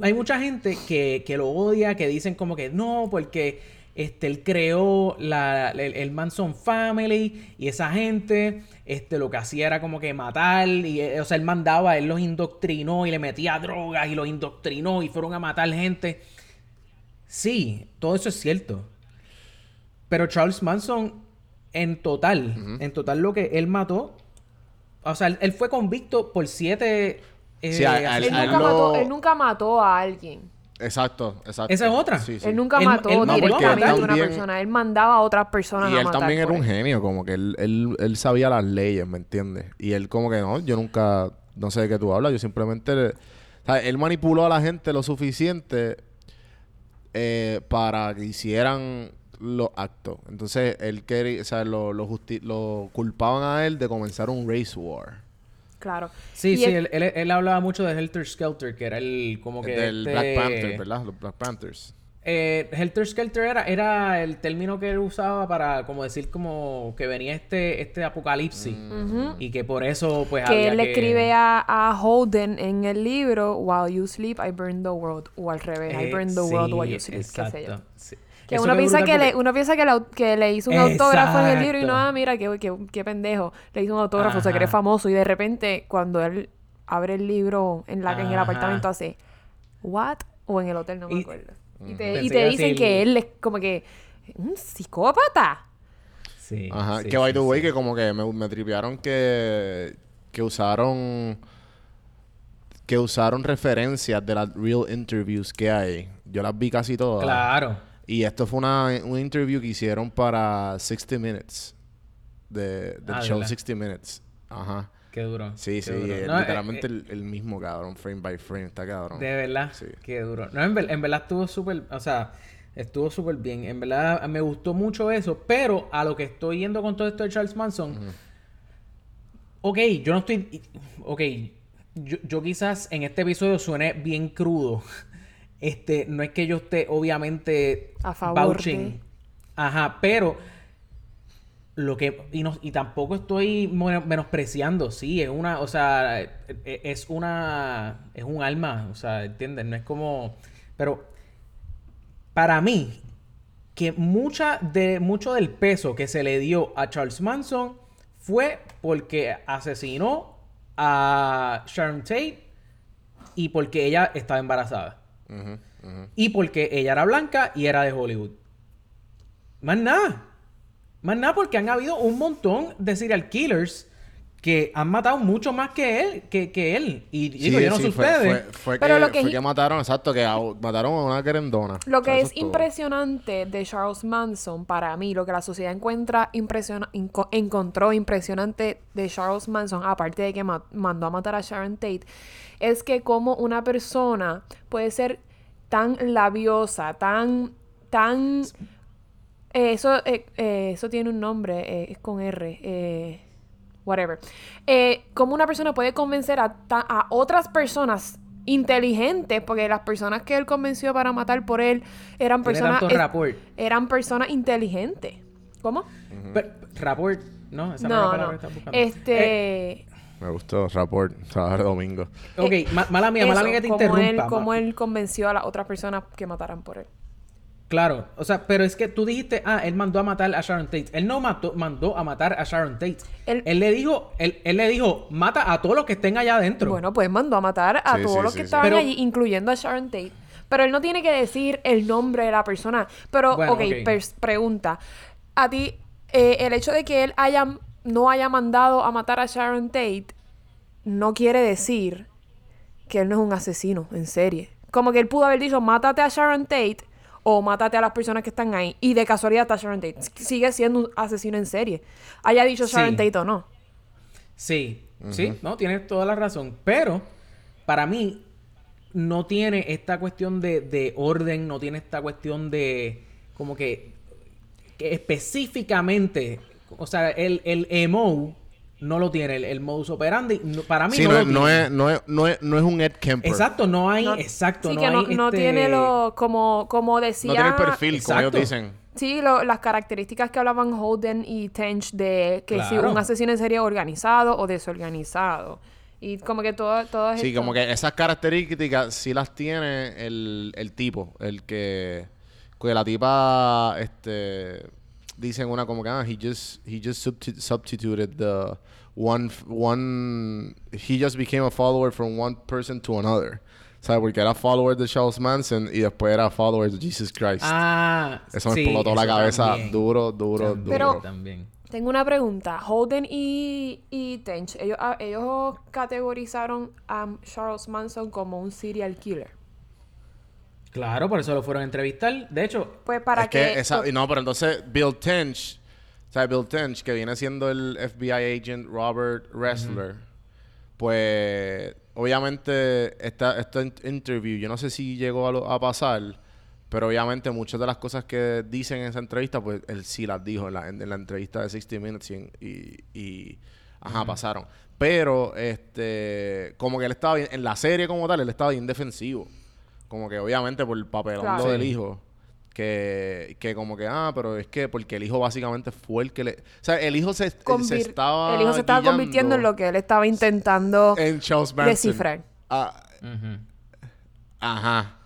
hay mucha gente que, que lo odia, que dicen como que no, porque este, él creó la, el, el Manson Family y esa gente este, lo que hacía era como que matar. Y, eh, o sea, él mandaba, él los indoctrinó y le metía drogas y los indoctrinó y fueron a matar gente. Sí, todo eso es cierto. Pero Charles Manson, en total, en total lo que él mató, o sea, él, él fue convicto por siete... eh, Sí, a- al- Él a él nunca, lo- mató, él nunca mató a alguien. Exacto, exacto. Esa es otra. Sí, sí. Él nunca Él- mató él directamente a una también- persona. Él mandaba a otras personas Y a él matar también era un él. genio, como que él, él, él sabía las leyes, ¿me entiendes? Y él como que no, yo nunca, no sé de qué tú hablas, yo simplemente, o sea, él manipuló a la gente lo suficiente eh, para que hicieran los actos. Entonces, él quería, o sea, lo, lo, justi- lo culpaban a él de comenzar un race war. Claro. Sí, Y sí, él- él, él- él hablaba mucho de Helter Skelter, que era el como que... Del este- Black Panther, ¿verdad? Los Black Panthers. Eh, Helter Skelter era, era el término que él usaba para como decir como que venía este, este apocalipsis. Y que por eso pues que había él le que- escribe a, a Holden en el libro While you sleep, I burn the world. O al revés, I Eh, burn the world while you sleep. qué sé yo. exacto. sí. Que uno, piensa que le, uno piensa que, le, que le hizo un autógrafo en el libro y no, ah, mira, qué, qué, qué pendejo. Le hizo un autógrafo, se Ajá. cree famoso y de repente cuando él abre el libro en, la, en el apartamento hace, ¿what? O en el hotel, no me Y- acuerdo. Y te, y te dicen que él es como que, ¿un psicópata? Sí, Ajá. sí, que by the way, sí. que como que me, me tripearon que, que usaron que usaron referencias de las real interviews que hay. Yo las vi casi todas. Claro. Y esto fue una, un interview que hicieron para 60 Minutes. De, del Ah, ¿de show verdad? 60 Minutes. Ajá. Qué duro. Sí, qué sí. duro. eh, No, eh, literalmente eh, el, el mismo cabrón, frame by frame. Está cabrón. De verdad, Sí. qué duro. No, en verdad estuvo súper, o sea, estuvo súper bien. En verdad me gustó mucho eso, pero a lo que estoy yendo con todo esto de Charles Manson, ok, yo no estoy, ok, yo, yo quizás en este episodio suene bien crudo. Este, no es que yo esté obviamente A favor vouching. de- Ajá, pero lo que y, no, y tampoco estoy menospreciando sí es una o sea e- e- es una es un alma o sea entiendes no es como pero para mí que mucha de mucho del peso que se le dio a Charles Manson fue porque asesinó a Sharon Tate y porque ella estaba embarazada Y porque ella era blanca y era de Hollywood. Más nada. Más nada porque han habido un montón de serial killers que han matado mucho más que él, que, que él. Y digo, Sí, yo no sí, sé fue, ustedes. fue- fue Pero que, lo que fue que mataron, exacto, que a- mataron a una querendona. Lo O que sea, es impresionante de Charles Manson, para mí, lo que la sociedad encuentra impresiona- inco- encontró impresionante de Charles Manson, aparte de que ma- mandó a matar a Sharon Tate, es que como una persona puede ser tan labiosa, tan, tan... eh, eso, eh, eh, eso tiene un nombre, eh, es con R. eh, whatever. Eh, como una persona puede convencer a, ta- a otras personas inteligentes, porque las personas que él convenció para matar por él eran personas tanto es- rapport. eran personas inteligentes. ¿Cómo? Pero, rapport, ¿no? Esa no, No, palabra no. que estás buscando. Este, Eh, Me gustó, rapport, sábado domingo. ok, ma- mala mía, mala eso, mía que te como interrumpa. él, ma- como él convenció a las otras personas que mataran por él. Claro, o sea, pero es que tú dijiste, ah, él mandó a matar a Sharon Tate. Él no mató, mandó a matar a Sharon Tate. Él- Él, le dijo, él, él le dijo, mata a todos los que estén allá adentro. Bueno, pues mandó a matar a Sí, todos sí, los sí, que sí. estaban Pero- allí, incluyendo a Sharon Tate. Pero él no tiene que decir el nombre de la persona. Pero, Bueno, ok, ok. pers- pregunta. A ti, eh, el hecho de que él haya, no haya mandado a matar a Sharon Tate no quiere decir que él no es un asesino en serie. Como que él pudo haber dicho, mátate a Sharon Tate o mátate a las personas que están ahí. Y de casualidad está Sharon Tate. Sigue siendo un asesino en serie. Haya dicho Sí. Sharon Tate o no. Sí, sí, no, tienes toda la razón. Pero, para mí, no tiene esta cuestión de, de orden, no tiene esta cuestión de, como que, que específicamente, o sea, el, el emo no lo tiene, el, el modus operandi, no- para mí Sí, no, no, lo es, no, tiene. es, no, es, no, es, no es un Ed Kemper. Exacto, no hay, No- exacto, sí, no que no, hay no este- tiene lo, como, como decía... No tiene el perfil, como ellos dicen. Sí, lo- las características que hablaban Holden y Tench de que si un asesino serie organizado o desorganizado. Y como que todo, todo Sí, como que esas características sí las tiene el, el tipo. El que... Que la tipa... Este... Dicen una como que... Ah, he just... He just substituted the... One... One... He just became a follower from one person to another. ¿Sabes? Porque era follower de Charles Manson y después era follower de Jesus Christ. Ah, eso me sí, explotó la cabeza también. duro, duro, También, duro. Pero- también. Tengo una pregunta. Holden y, y Tench, ellos, ah, ellos categorizaron a Charles Manson como un serial killer. Claro, por eso lo fueron a entrevistar. De hecho, Pues para es que, que... esa- no, pero entonces Bill Tench, o sea, Bill Tench, que viene siendo el FBI agent Robert Ressler, pues obviamente esta, esta in- interview, yo no sé si llegó a, lo- a pasar, pero obviamente muchas de las cosas que dicen en esa entrevista, pues él sí las dijo en la, en, en la entrevista de 60 Minutes y, en- y, y, ajá, pasaron. Pero, este, como que él estaba bien, en la serie como tal, él estaba bien defensivo. Como que obviamente por el papelón Claro. del hijo. Que, que como que, ah, pero es que porque el hijo básicamente fue el que le... O sea, el hijo se, estaba... el hijo se estaba convirtiendo en lo que él estaba intentando En Charles Manson. descifrar. Ah. Ajá.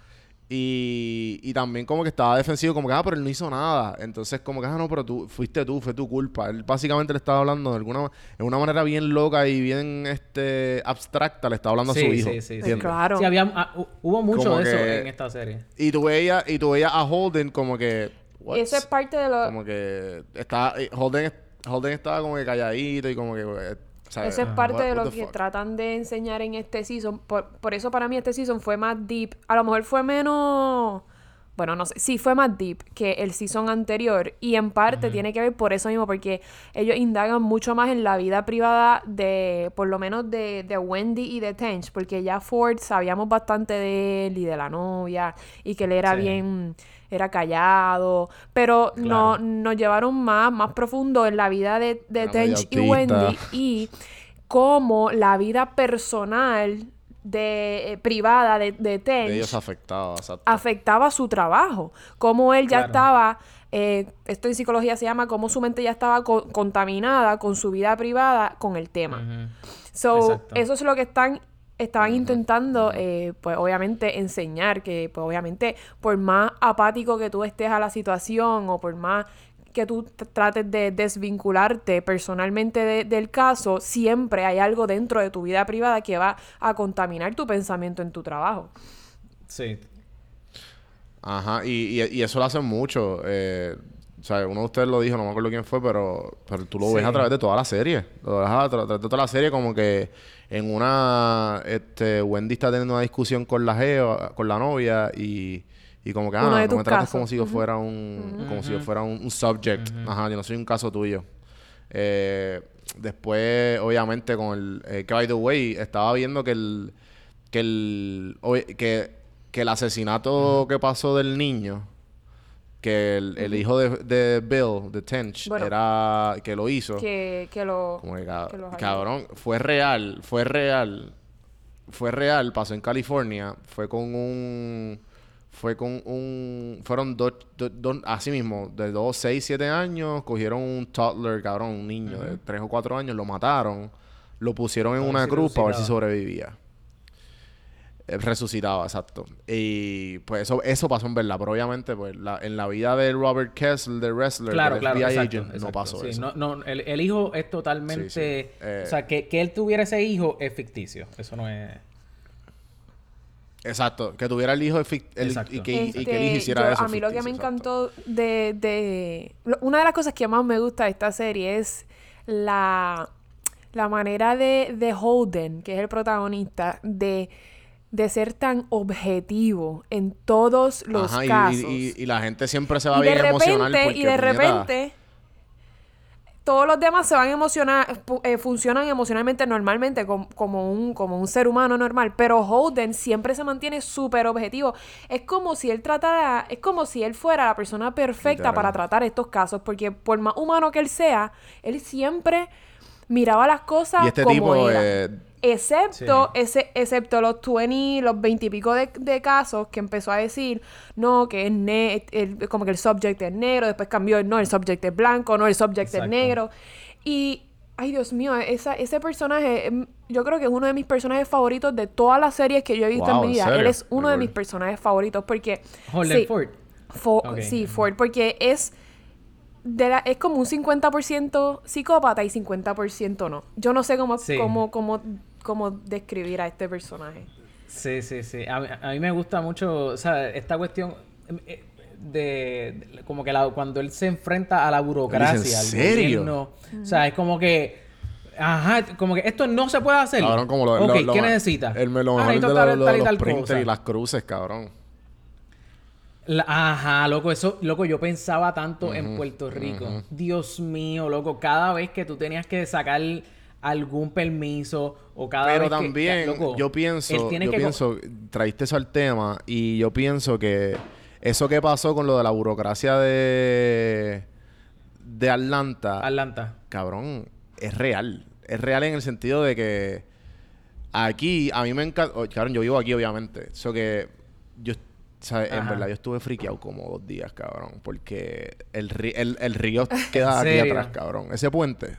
Y, y también como que estaba defensivo, como que, ah, pero él no hizo nada. Entonces, como que, ah, no, pero tú fuiste tú, fue tu culpa. Él básicamente le estaba hablando de alguna en una manera bien loca y bien este abstracta, le estaba hablando a su Sí, hijo. sí, sí, sí. Claro. Sí, había, ah, hu- hubo mucho Como de eso que- en esta serie. Y tú veías, y tú veías a Holden como que. what? Eso es parte de lo... Como que estaba, eh, Holden, Holden estaba como que calladito y como que. ¿Sabes? Eso es parte What- de lo que tratan de enseñar en este season. Por, por eso para mí este season fue más deep. A lo mejor fue menos... Bueno, no sé. Sí, fue más deep que el season anterior. Y en parte tiene que ver por eso mismo. Porque ellos indagan mucho más en la vida privada de... Por lo menos de, de Wendy y de Tench. Porque ya Ford sabíamos bastante de él y de la novia. Y que él era Sí. bien... Era callado. Pero no, nos llevaron más, más profundo en la vida de, de Tench y. Wendy y cómo la vida personal de eh, privada de, de Tench De ellos afectaba, exacto. afectaba su trabajo. Cómo él ya Claro. estaba, eh, esto en psicología se llama, cómo su mente ya estaba co- contaminada con su vida privada con el tema. So, Exacto. eso es lo que están estaban intentando, eh, pues obviamente enseñar que, pues obviamente, por más apático que tú estés a la situación o por más que tú trates de desvincularte personalmente de- del caso, siempre hay algo dentro de tu vida privada que va a contaminar tu pensamiento en tu trabajo. Sí. Ajá, y, y, y eso lo hacen mucho. Eh, o sea, uno de ustedes lo dijo, no me acuerdo quién fue, pero, pero tú lo ves a través de toda la serie. Lo ves a tra- través de toda la serie como que en una... Este, Wendy está teniendo una discusión con la jeva, con la novia y... Y como que, ah, no me trates casos. como si yo fuera un... Como si yo fuera un, un subject. Ajá, yo no soy un caso tuyo. Eh, después, obviamente, con el... eh, que, by the way, estaba viendo que el... Que el... que, que el asesinato que pasó del niño... Que el, el hijo de, de Bill, de Tench, Bueno. era... Que lo hizo. Que, que lo... Como que, cab- que los ayude. cabrón, fue real, fue real. Fue real, pasó en California. Fue con un. Fue con un. Fueron dos. do- do- así mismo, de dos, seis, siete años. Cogieron un toddler, cabrón, un niño de tres o cuatro años, lo mataron. Lo pusieron en una cruz para ver si sobrevivía. Eh, Resucitaba, exacto. Y pues eso, eso pasó en verdad. Pero obviamente, pues la- en la vida de Robert Kessel, de wrestler, Claro, claro, FBI exacto, agent, no pasó Sí, eso. No, no, el, el hijo es totalmente... Sí, sí. Eh, o sea, que, que él tuviera ese hijo es ficticio. Eso no es... Exacto, que tuviera el hijo de fic- el- Exacto. y, que, y que el Este, hijo hiciera yo- eso. A mí lo que me exacto. encantó de, de... lo- Una de las cosas que más me gusta de esta serie es la, la manera de, de Holden, que es el protagonista, de de ser tan objetivo en todos los Ajá, casos. Y, y- y la gente siempre se va y bien emocional repente, porque, y de puñeta, repente, todos los demás se van a emocionar, eh, funcionan emocionalmente normalmente com- como, un, como un ser humano normal, pero Holden siempre se mantiene súper objetivo. Es como si él tratara, es como si él fuera la persona perfecta para tratar estos casos, porque por más humano que él sea, él siempre miraba las cosas Y este como tipo, eran. eh, Excepto, ese, excepto los 20, los 20 y pico de, de casos que empezó a decir, no, que es ne el- como que el subject es negro, después cambió, no, el subject es blanco, no, el subject Exacto. es negro. Y, ay Dios mío, esa, ese personaje, em, yo creo que es uno de mis personajes favoritos de todas las series que yo he visto Wow, en mi ¿en vida. Él es uno de mis personajes favoritos porque... Holden sí, Ford. Sí, Ford, porque es de la- es como un 50% psicópata y 50% no. Yo no sé cómo, Sí. cómo, cómo, cómo describir a este personaje. Sí, sí, sí. A, mí- a mí me gusta mucho, o sea, esta cuestión eh, de, de- como que la- cuando él se enfrenta a la burocracia, al ¿en serio? gobierno, o sea, es como que, ajá, como que esto no se puede hacer. Cabrón, como lo, ok, lo- lo ¿qué necesita? El, lo Ah, de tal, lo- tal los tal printers y las cruces, cabrón. La- ajá, loco, eso, loco, yo pensaba tanto en Puerto Rico. Dios mío, loco, cada vez que tú tenías que sacar algún permiso o cada Pero vez que- también, loco, yo pienso, yo que pienso, traíste eso al tema y yo pienso que eso que pasó con lo de la burocracia de, de Atlanta, Atlanta. cabrón, es real. Es real en el sentido de que aquí, a mí me encanta, oh, cabrón, yo vivo aquí obviamente, eso que yo, ¿sabes? En verdad yo estuve friqueado como dos días, cabrón, porque el, el, el río queda ¿En aquí atrás, cabrón. Ese puente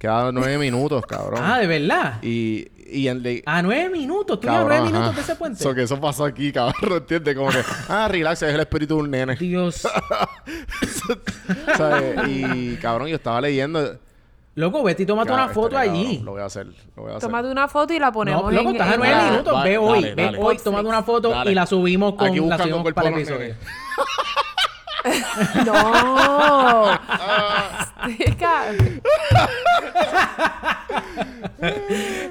queda nueve minutos, cabrón. Ah, ¿de verdad? Y, y en le- A nueve minutos. Tú cabrón, nueve ajá. minutos de ese puente. So que eso pasó aquí, cabrón, ¿entiendes? Como que, ah, relax, es el espíritu de un nene. Dios. ¿Sabes? Y, cabrón, yo estaba leyendo... Loco, vete y tómate una foto estaría allí. Lo voy a hacer, lo voy a hacer. Tómate una foto y la ponemos No, loco, en, estás a en nueve minutos. Va- Ve dale, hoy, dale, ve dale. hoy, tómate una foto Dale. y la subimos con, Aquí la buscando subimos con para el episodio. No. Este ca-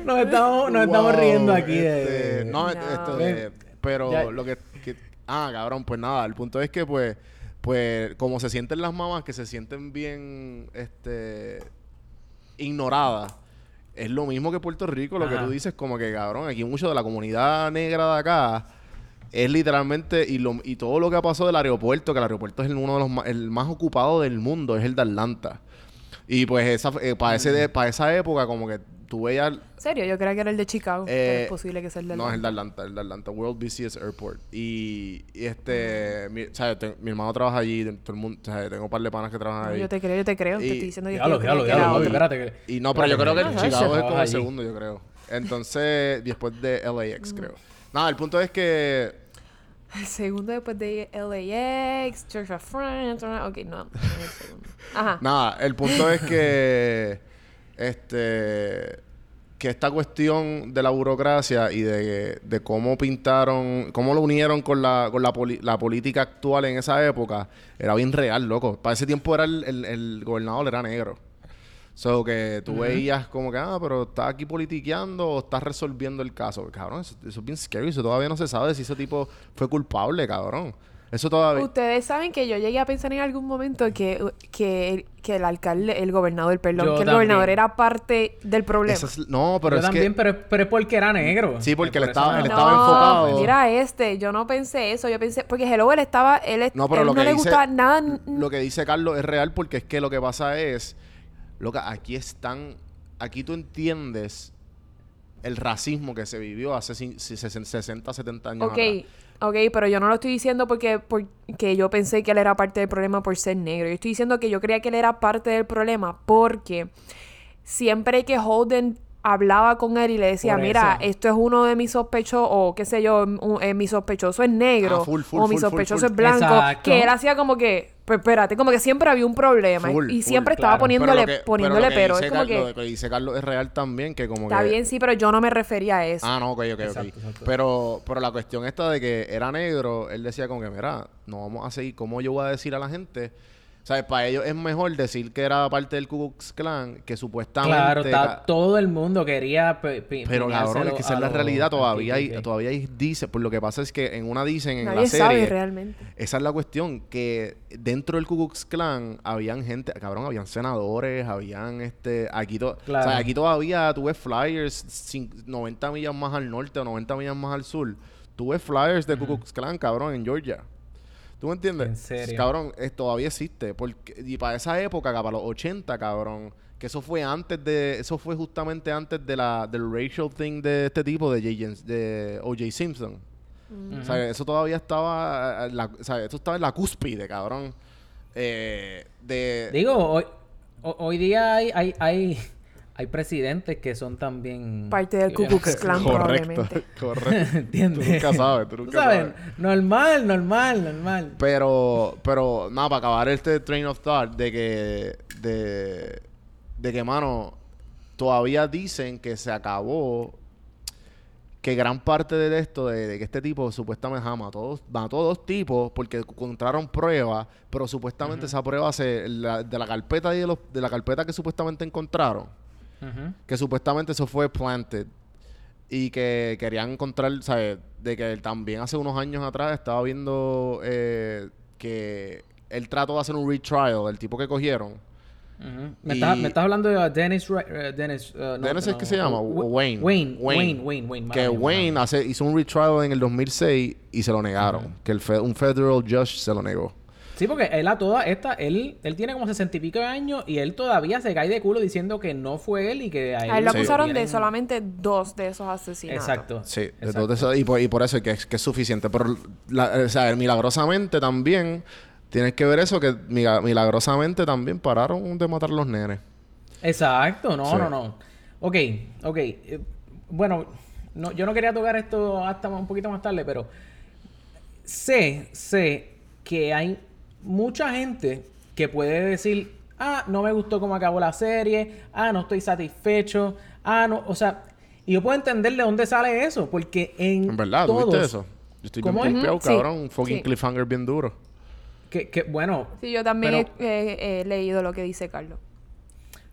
Nos estamos, nos estamos Wow, riendo aquí este, de... No, No. esto de- Pero Ya. lo que, que- Ah, cabrón, pues nada. El punto es que, pues... Pues, como se sienten las mamás, que se sienten bien... Este... Ignoradas. Es lo mismo que Puerto Rico. Lo que Ajá. tú dices, como que, cabrón, aquí mucho de la comunidad negra de acá... Es literalmente... Y, lo, y todo lo que ha pasado del aeropuerto, que el aeropuerto es el- uno de los más... El más ocupado del mundo. Es el de Atlanta. Y pues esa, para ese de- para esa época, como que tú veías ¿En serio? Yo creía que era el de Chicago. Eh, que es posible que sea el de no, es el de Atlanta. Atlanta, el de Atlanta, World Busiest Airport. Y, y este, mi, ¿sabes? Mi hermano trabaja allí, todo el mundo, ¿sabes? Tengo un par de panas que trabajan allí. yo te creo, yo te creo. Y- te estoy diciendo que Diablo, que espérate. que- Y no, pero yo creo que no, Chicago es como el segundo, yo creo. Entonces, después de LAX, creo. Nada, el punto es que El segundo después de LAX, Church of France. Ok, no. no el segundo. Ajá. Nada, el punto es que este que esta cuestión de la burocracia y de, de cómo pintaron, cómo lo unieron con la, con la, poli- la política actual en esa época, era bien real, loco. Para ese tiempo era el, el- el gobernador era negro. So que tú veías como que, ah, pero está aquí politiqueando o está resolviendo el caso. Cabrón, eso, eso es bien scary. Eso todavía no se sabe si ese tipo fue culpable, cabrón. Eso todavía... Ustedes saben que yo llegué a pensar en algún momento que, que, que el alcalde, el gobernador, perdón, Yo que el también. gobernador era parte del problema. Es- no, pero Yo es también, que... pero, pero es porque era negro. Sí, porque Es él por estaba- eso él no. estaba enfocado. Mira este, yo no pensé eso, yo pensé, porque Hello, él estaba, él, No, pero él lo no que le dice, gustaba nada. Lo que dice Carlos es real porque es que lo que pasa es, loca, aquí están, aquí tú entiendes el racismo que se vivió hace cin- si- sesen- 60, 70 años Ok, atrás. ok, pero yo no lo estoy diciendo porque, porque yo pensé que él era parte del problema por ser negro. Yo estoy diciendo que yo creía que él era parte del problema porque siempre que Holden hablaba con él y le decía, mira, esto es uno de mis sospechosos, o qué sé yo, un- eh, mi sospechoso es negro, Ah, full, full, o mi full, sospechoso full. es blanco, Exacto. que él hacía como que, pues espérate, como que siempre había un problema y- Full, y full, siempre estaba claro. poniéndole, Pero que- poniéndole pero. pero, lo que es como que... Lo que dice Carlos es real también, que como Está que... bien, sí, pero yo no me refería a eso. Ah, no, ok, ok, ok. Exacto, exacto. Pero, pero la cuestión esta de que era negro, él decía como que, mira, no vamos a seguir, ¿cómo yo voy a decir a la gente? Sea, para ellos es mejor decir que era parte del Ku Klux Klan que supuestamente... Claro, ca- todo el mundo quería. pe- pe- Pero cabrón, es que esa es la realidad. Todavía hay, todavía hay dice, por lo que pasa es que en una dicen en Nadie la sabe serie. realmente. Esa es la cuestión, que dentro del Ku Klux Klan habían gente, cabrón, habían senadores, habían este, aquí, to- Claro. o sea, aquí todavía tú ves flyers cin- 90 millas más al norte o 90 millas más al sur. Tú ves flyers de Ku Klux Klan, cabrón, en Georgia. ¿Tú me entiendes? ¿En serio? Cabrón, es- todavía existe. Porque, y para esa época, para los 80, cabrón, que eso fue antes de, eso fue justamente antes de la, del racial thing de este tipo, de, J. de O.J. Simpson. O sea, eso todavía estaba, eh, la- o sea, eso estaba en la cúspide, cabrón. Eh, de... Digo, hoy, ho- hoy día hay, hay, hay, hay presidentes que son también. Parte del Ku Klux Klan correcto, probablemente. correcto. ¿Entiendes? Tú nunca sabes, tú Tú nunca sabes, sabes. normal, normal, normal. Pero, pero, nada, para acabar este train of thought de que, de, de que, mano, todavía dicen que se acabó, que gran parte de esto, de, de que este tipo supuestamente ajá, mató, mató dos tipos porque encontraron pruebas, pero supuestamente esa prueba se, la- de la carpeta y de, los, de la carpeta que supuestamente encontraron, Que supuestamente eso fue planted y que querían encontrar, ¿sabes? De que él también hace unos años atrás estaba viendo eh, que él trató de hacer un retrial del tipo que cogieron. ¿Me, estás, me estás hablando de Dennis... Ra- eh, Dennis, no, ¿Dennis es no, que se llama? Wa- Wayne. Wayne. Wayne, Wayne, Wayne. Que Wayne hace, hizo un retrial en el 2006 y se lo negaron. Que el fe- un federal judge se lo negó. Sí, porque él a toda esta... Él, él tiene como sesenta y pico de años y él todavía se cae de culo diciendo que no fue él y que a él... A él lo Sí. acusaron de solamente dos de esos asesinatos. Exacto. Sí, exacto. entonces, y, por, y por eso es que, es que es suficiente. Pero, la- o sea, milagrosamente también tienes que ver eso, que mila- milagrosamente también pararon de matar a los nenes. Exacto, no, Sí. no, no. Ok, ok. eh, bueno, no, yo no quería tocar esto hasta un poquito más tarde, pero sé, sé que hay mucha gente que puede decir, ah, no me gustó cómo acabó la serie, ah, no estoy satisfecho, ah, no, o sea, y yo puedo entender de dónde sale eso, porque en En verdad, ¿tú todos, viste eso? Yo estoy bien ¿Cómo es? pompeado, sí, cabrón. Un fucking sí. cliffhanger bien duro. que, que, bueno, Sí, yo también Pero- he, he- he leído lo que dice Carlos.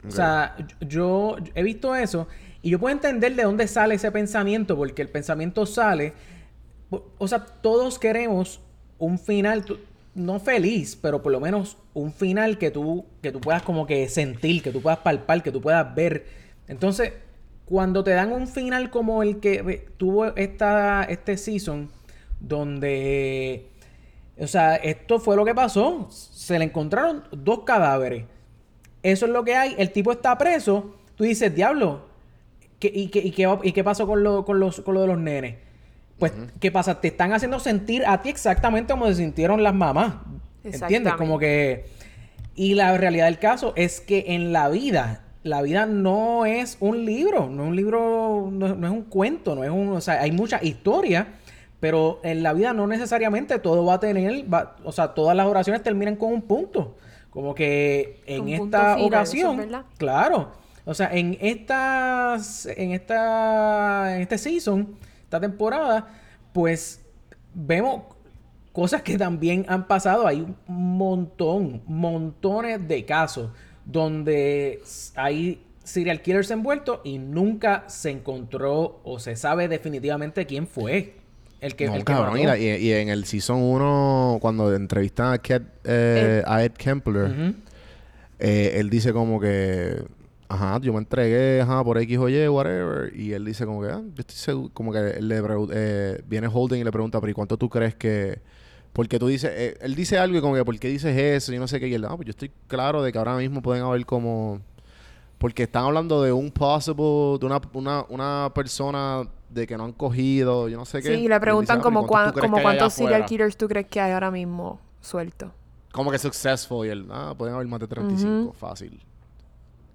O sea, yo, yo he visto eso y yo puedo entender de dónde sale ese pensamiento, porque el pensamiento sale. O sea, todos queremos un final, no feliz, pero por lo menos un final que tú, que tú puedas como que sentir, que tú puedas palpar, que tú puedas ver. Entonces, cuando te dan un final como el que tuvo esta, este season, donde o sea, esto fue lo que pasó. Se le encontraron dos cadáveres. Eso es lo que hay. El tipo está preso. Tú dices, diablo. ¿qué- y, qué, y, qué, y qué pasó con lo, con, los, con lo de los nenes? Pues, ¿qué pasa? Te están haciendo sentir a ti exactamente como se sintieron las mamás. ¿Entiendes? Como que... Y la realidad del caso es que en la vida, la vida no es un libro, no es un libro, no, no es un cuento, no es un... O sea, hay mucha historia, pero en la vida no necesariamente todo va a tener... va- o sea, todas las oraciones terminan con un punto. Como que en Un punto esta ocasión... verdad. Claro. O sea, en estas, en esta, en este season, esta temporada, pues vemos cosas que también han pasado. Hay un montón, montones de casos donde hay serial killers envueltos y nunca se encontró o se sabe definitivamente quién fue el que, no, el cabrón. mató. Y, la- y- y en el Season 1, cuando entrevistan a, Ket- eh, a Ed Kempler, eh, él dice como que... Ajá, yo me entregué, ajá, por X o Y, whatever. Y él dice como que, ah, yo estoy seguro... Como que él le eh, viene Holden y le pregunta, pero ¿y cuánto tú crees que...? Porque tú dices... eh, él dice algo y como que, ¿por qué dices eso? Y no sé qué. Y él, ah, pues yo estoy claro de que ahora mismo pueden haber como... Porque están hablando de un possible... De una, una, una persona de que no han cogido, yo no sé qué. Sí, y le preguntan dice, ah, pero ¿y como, cuántos cuán- tú crees como cuántos serial killers tú crees que hay ahora mismo sueltos. Como que successful. Y él, ah, pueden haber más de 35. Ujú. Fácil.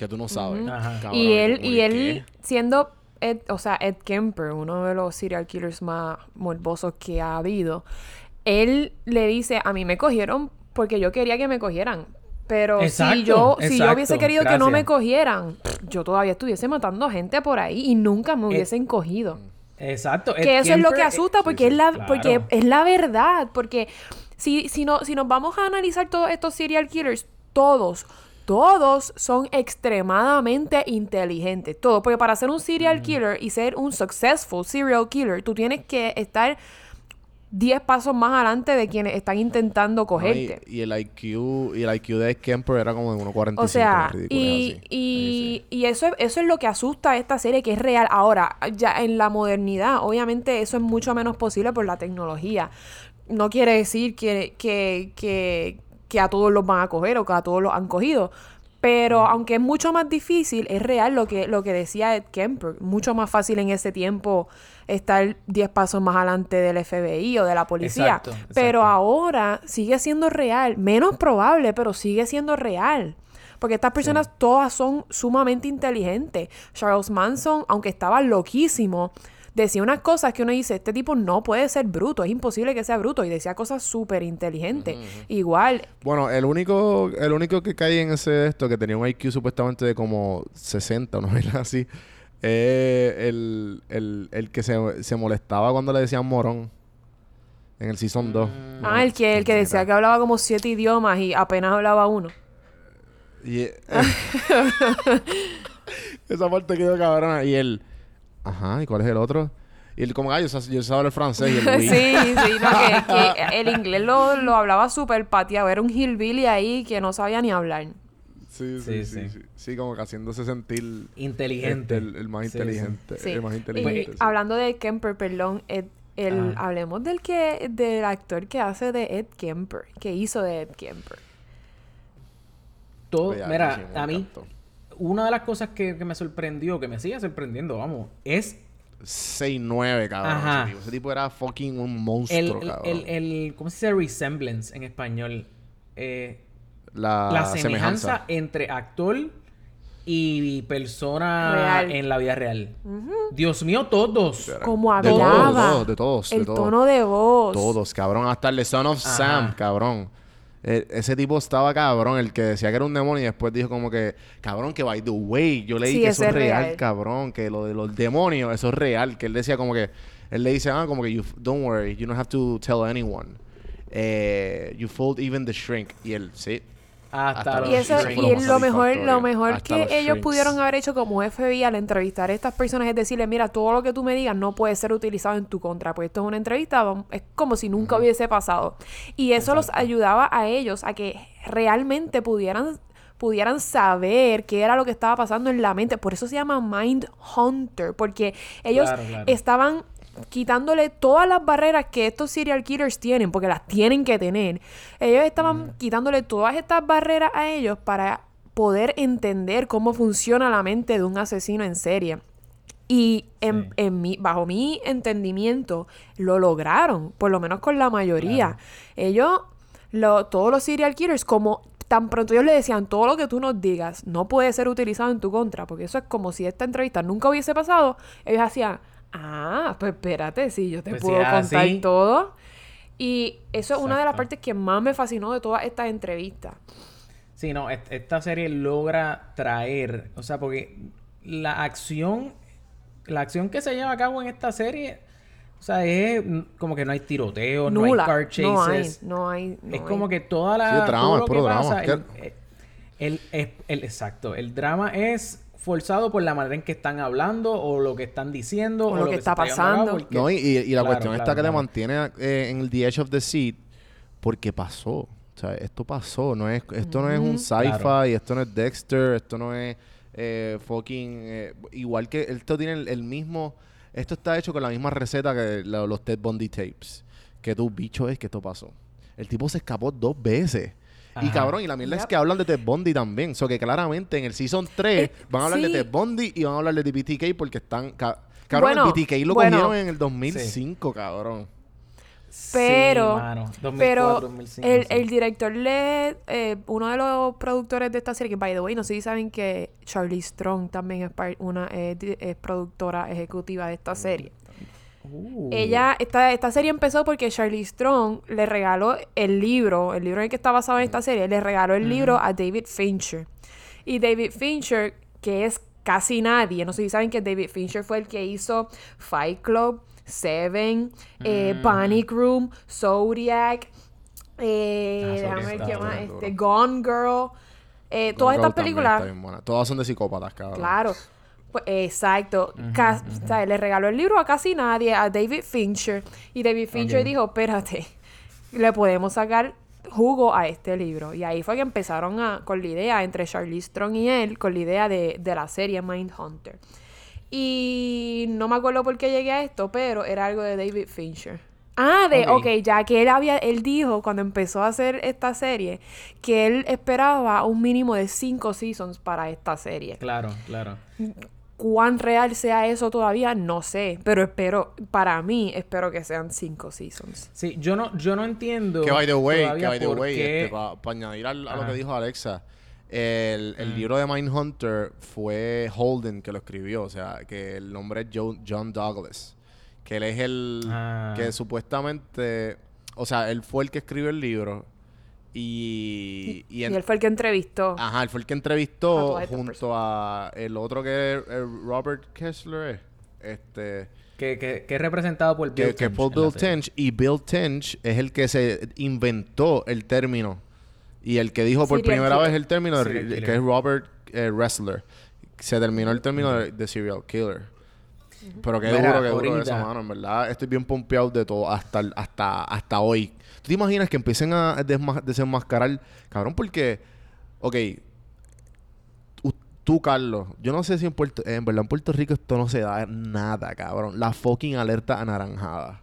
Que tú no sabes. Cabrón, y él, y él ¿qué? siendo Ed, o sea, Ed Kemper, uno de los serial killers más morbosos que ha habido, él le dice, a mí me cogieron porque yo quería que me cogieran. Pero Exacto, si yo, si yo hubiese querido que no me cogieran, yo todavía estuviese matando gente por ahí y nunca me hubiesen cogido. Exacto. Que Ed eso es lo que Kemper- asusta Sí, porque sí, es la claro. porque es la verdad, porque si si no si nos vamos a analizar todos estos serial killers, todos, todos son extremadamente inteligentes. Todos. Porque para ser un serial killer y ser un successful serial killer, tú tienes que estar 10 pasos más adelante de quienes están intentando No, y, cogerte. y el IQ y el IQ de Kemper era como de 1.45. O sea, y, así. y, y eso, es- eso es lo que asusta a esta serie, que es real. Ahora, ya en la modernidad, obviamente eso es mucho menos posible por la tecnología. No quiere decir que, que, que, que a todos los van a coger o que a todos los han cogido. Pero aunque es mucho más difícil, es real lo que, lo que decía Ed Kemper. Mucho más fácil en ese tiempo estar 10 pasos más adelante del FBI o de la policía. Exacto, Pero ahora sigue siendo real. Menos probable, pero sigue siendo real. Porque estas personas todas son sumamente inteligentes. Charles Manson, aunque estaba loquísimo, decía unas cosas que uno dice, este tipo no puede ser bruto, es imposible que sea bruto. Y decía cosas súper inteligentes. Igual, Bueno, el único, el único que cae en ese esto, que tenía un IQ supuestamente de como 60 o no era así, es el, el, el que se, se molestaba cuando le decían morón. En el Season 2. ah, el que, el que decía que hablaba como siete idiomas y apenas hablaba uno. Y, eh, esa parte quedó cabrona. Y él, ajá, ¿y cuál es el otro? Y él como, ah, yo, sé- yo sé hablar francés. Y el sí, oui. sí, no, que, que el inglés lo, lo hablaba súper pateado. Era un hillbilly ahí que no sabía ni hablar. Sí, Sí, sí, sí, sí. sí. Sí, como que haciéndose sentir Inteligente. este, el, el más inteligente. Sí. El más inteligente. sí. hablando de Ed Kemper, perdón, Ed- el, hablemos del que del actor que hace de Ed Kemper, que hizo de Ed Kemper. Todo, mira, a mí. Una de las cosas que, que me sorprendió, que me sigue sorprendiendo, vamos, es 6'9, cabrón. Ajá. Ese tipo. Ese tipo era fucking un el, monstruo, el, cabrón. el, el- ¿cómo se dice? Resemblance en español. Eh, la, la semejanza entre actor y persona Real. en la vida real. Dios mío, todos. Como De todos, hablaba. de todos, de todos, de el todos. tono de voz. Todos, cabrón. Hasta el de Son of Ajá. Sam, cabrón. Eh, ese tipo estaba cabrón, el que decía que era un demonio y después dijo como que, cabrón, que by the way, yo leí Sí, que eso es real, real. cabrón, que lo de los demonios, eso es real, que él decía como que, él le dice, ah, como que, you, don't worry, you don't have to tell anyone. Eh, you fooled even the shrink. Y él, sí. Hasta, Hasta los Y eso, y lo es más lo mejor, lo mejor que los ellos shrinks. pudieron haber hecho como FBI al entrevistar a estas personas es decirle, mira, todo lo que tú me digas no puede ser utilizado en tu contra, pues esto es una entrevista, es como si nunca hubiese pasado. Y eso los ayudaba a ellos a que realmente pudieran pudieran saber qué era lo que estaba pasando en la mente. Por eso se llama Mind Hunter, porque ellos Claro, claro. estaban quitándole todas las barreras que estos serial killers tienen, porque las tienen que tener. Ellos estaban quitándole todas estas barreras a ellos para poder entender cómo funciona la mente de un asesino en serie. Y en, Sí. en mi, bajo mi entendimiento, lo lograron, por lo menos con la mayoría. Ellos, lo- todos los serial killers, como tan pronto ellos le decían, todo lo que tú nos digas no puede ser utilizado en tu contra, porque eso es como si esta entrevista nunca hubiese pasado, ellos hacían, ah, pues espérate, sí, yo te Pues puedo contar todo. Y eso es una de las partes que más me fascinó de todas estas entrevistas. Sí, no, est- esta serie logra traer, o sea, porque la acción, la acción que se lleva a cabo en esta serie, o sea, es como que no hay tiroteo, no hay car No hay, no hay. no es hay. como que toda la Sí, drama, todo es lo puro que drama. pasa, Es el, el- el- el- exacto, el drama es forzado por la manera en que están hablando o lo que están diciendo O lo que está pasando. porque- No, y, y- y la Claro, cuestión claro, está que te mantiene eh, en el the edge of the seat porque pasó. O sea, esto pasó. No es, esto no es un sci-fi, Claro. esto no es Dexter, esto no es eh, fucking... eh, igual que esto tiene el, el mismo... Esto está hecho con la misma receta que la- los Ted Bundy tapes. Que tu bicho es que esto pasó. El tipo se escapó dos veces. Y cabrón, y la mierda es que hablan de Ted Bundy también. O sea, que claramente en el Season 3 Eh, van a hablar sí. de Ted Bundy y van a hablar de BTK porque están... ca- Cabrón, Bueno, el BTK lo bueno. cogieron en el 2005, cabrón. Sí, Pero, mano, 2004, pero 2005, el, sí. el director le, eh, uno de los productores de esta serie, que by the way, no sé si saben que Charlie Strong también es par- una es productora ejecutiva de esta serie. Uh. Ella, esta, esta serie empezó porque Charlie Strong le regaló el libro, el libro en el que está basado en esta serie, le regaló el libro a David Fincher. Y David Fincher, que es casi nadie, no sé si saben que David Fincher fue el que hizo Fight Club, Seven, eh, Panic Room, Zodiac, Eh, Ah, déjame ver qué más. Este. Gone Girl. Eh, todas estas películas. Todas son de psicópatas, cabrón. Claro. Pues, exacto. Le regaló el libro a casi nadie, a David Fincher. Y David Fincher dijo, espérate, le podemos sacar jugo a este libro. Y ahí fue que empezaron a, con la idea, entre Charlize Strong y él, con la idea de, de la serie Mindhunter. Y no me acuerdo por qué llegué a esto, pero era algo de David Fincher. Ah, de, Ok. ok, ya que él había, él dijo cuando empezó a hacer esta serie que él esperaba un mínimo de cinco seasons para esta serie. Claro, claro. Cuán real sea eso todavía, no sé. Pero espero, para mí, espero que sean cinco seasons. Sí, yo no, yo no entiendo. Que by the way, que by the way, qué- para añadir a, lo que dijo Alexa, el, el libro de Mindhunter fue Holden que lo escribió, o sea, que el nombre es Jo- John Douglas, que él es el Ah. que supuestamente, o sea, él fue el que escribió el libro y, y él fue el que entrevistó. ajá, él fue el que entrevistó junto a el otro que es Robert Kessler, este Que, que, que es representado por que, Bill que Tench Bill. Tench y Bill Tench es el que se inventó el término y el que dijo por Serial primera killer. vez el término de- que es Robert eh, Wrestler se terminó el término de, de serial killer pero qué Mira, duro, qué duro eso, ahorita- mano. En verdad, estoy bien pompeado de todo hasta, hasta, hasta hoy. ¿Tú te imaginas que empiecen a desenmascarar? Cabrón, porque... Ok. Tú, Carlos. Yo no sé si en Puerto... En verdad, en Puerto Rico esto no se da nada, cabrón. La fucking alerta anaranjada.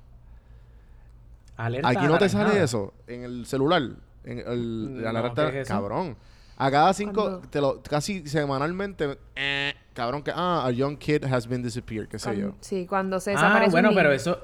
Alerta Aquí no te sale eso. En el celular. En el... La No, alerta... Cabrón. A cada cinco... Te lo, casi semanalmente... eh, cabrón, que... Ah, a young kid has been disappeared. Qué sé yo. Sí, cuando se Ah, desaparece un bueno, pero eso,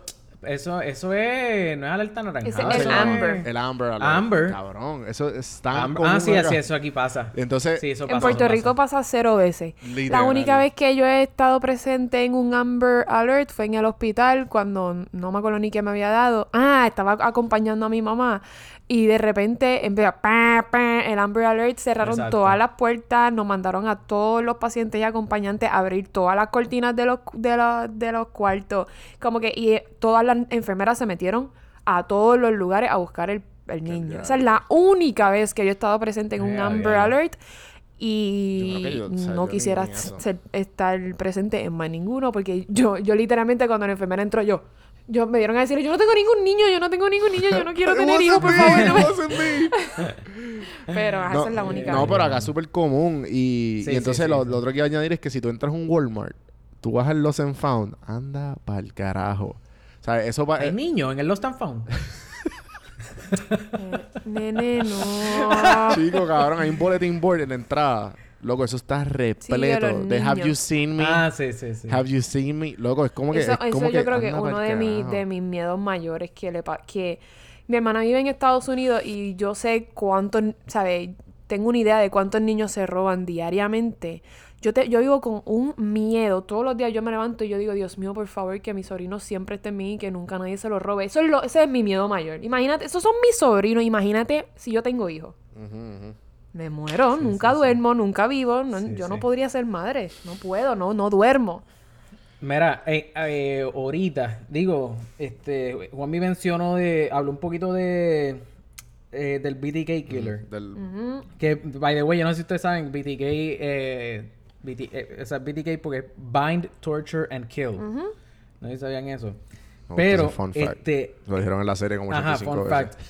eso, eso es, no es alerta naranjada. Ese es eso el Amber. El Amber Alert. Amber. Cabrón. Eso es tan Amber- común Ah, sí, así, eso aquí pasa. Entonces... Sí, eso En Puerto eso Rico pasa. pasa cero veces. La Literal. única vez que yo he estado presente en un Amber Alert fue en el hospital cuando no me acuerdo ni qué me había dado. Ah, estaba acompañando a mi mamá y de repente empezó pa, pa, el Amber Alert, cerraron Exacto. todas las puertas, nos mandaron a todos los pacientes y acompañantes a abrir todas las cortinas de los, de los, de los cuartos. Como que y eh, todas las enfermeras se metieron a todos los lugares a buscar el, el niño. Esa es la única vez que yo he estado presente en un Amber. Alert. Y Yo o sea, no quisiera ser- estar presente en más ninguno porque yo, yo literalmente cuando la enfermera entró yo, yo me dieron a decir, yo no tengo ningún niño, yo no tengo ningún niño, yo no quiero tener hijos, por favor. No, me-". wasn't me. Pero ajá, No, esa es la única. No, pero acá es súper común. Y, Sí, y sí, entonces sí, lo, sí. lo otro que iba a añadir es que si tú entras a un Walmart, tú vas al Lost and Found, anda pa'l carajo. O sea, eso va... Hay eh, niños en el Lost and Found. Eh, nene, no. chico, cabrón, hay un bulletin board en la entrada. Loco, eso está repleto. de Have you niños. seen me? ah, sí, sí, sí. Have you seen me? Loco, es como que... Eso, es como eso yo creo que uno de, mi- de mis miedos mayores que le pa- que mi hermana vive en Estados Unidos y yo sé cuántos, ¿sabes? Tengo una idea de cuántos niños se roban diariamente. Yo, te, yo vivo con un miedo. Todos los días yo me levanto y yo digo, Dios mío, por favor, que mi sobrino siempre esté en mí y que nunca nadie se lo robe. Eso es lo, ese es mi miedo mayor. Imagínate, esos son mis sobrinos. Imagínate si yo tengo hijos. Ujú. Me muero, Sí, nunca sí, sí. duermo, nunca vivo. no- Sí, yo no podría ser madre. No puedo, no, no duermo. Mira, eh, eh, ahorita, digo, este, Juanmi mencionó de, habló un poquito de, eh, del BTK Killer. Del-. Que, by the way, yo no sé si ustedes saben, BTK, eh, BT, eh, o sea, BTK porque es Bind, Torture and Kill. No sé si sabían eso. No, Pero, ese es fun fact. este, Lo dijeron en la serie como Ajá, 85 fun veces. fact.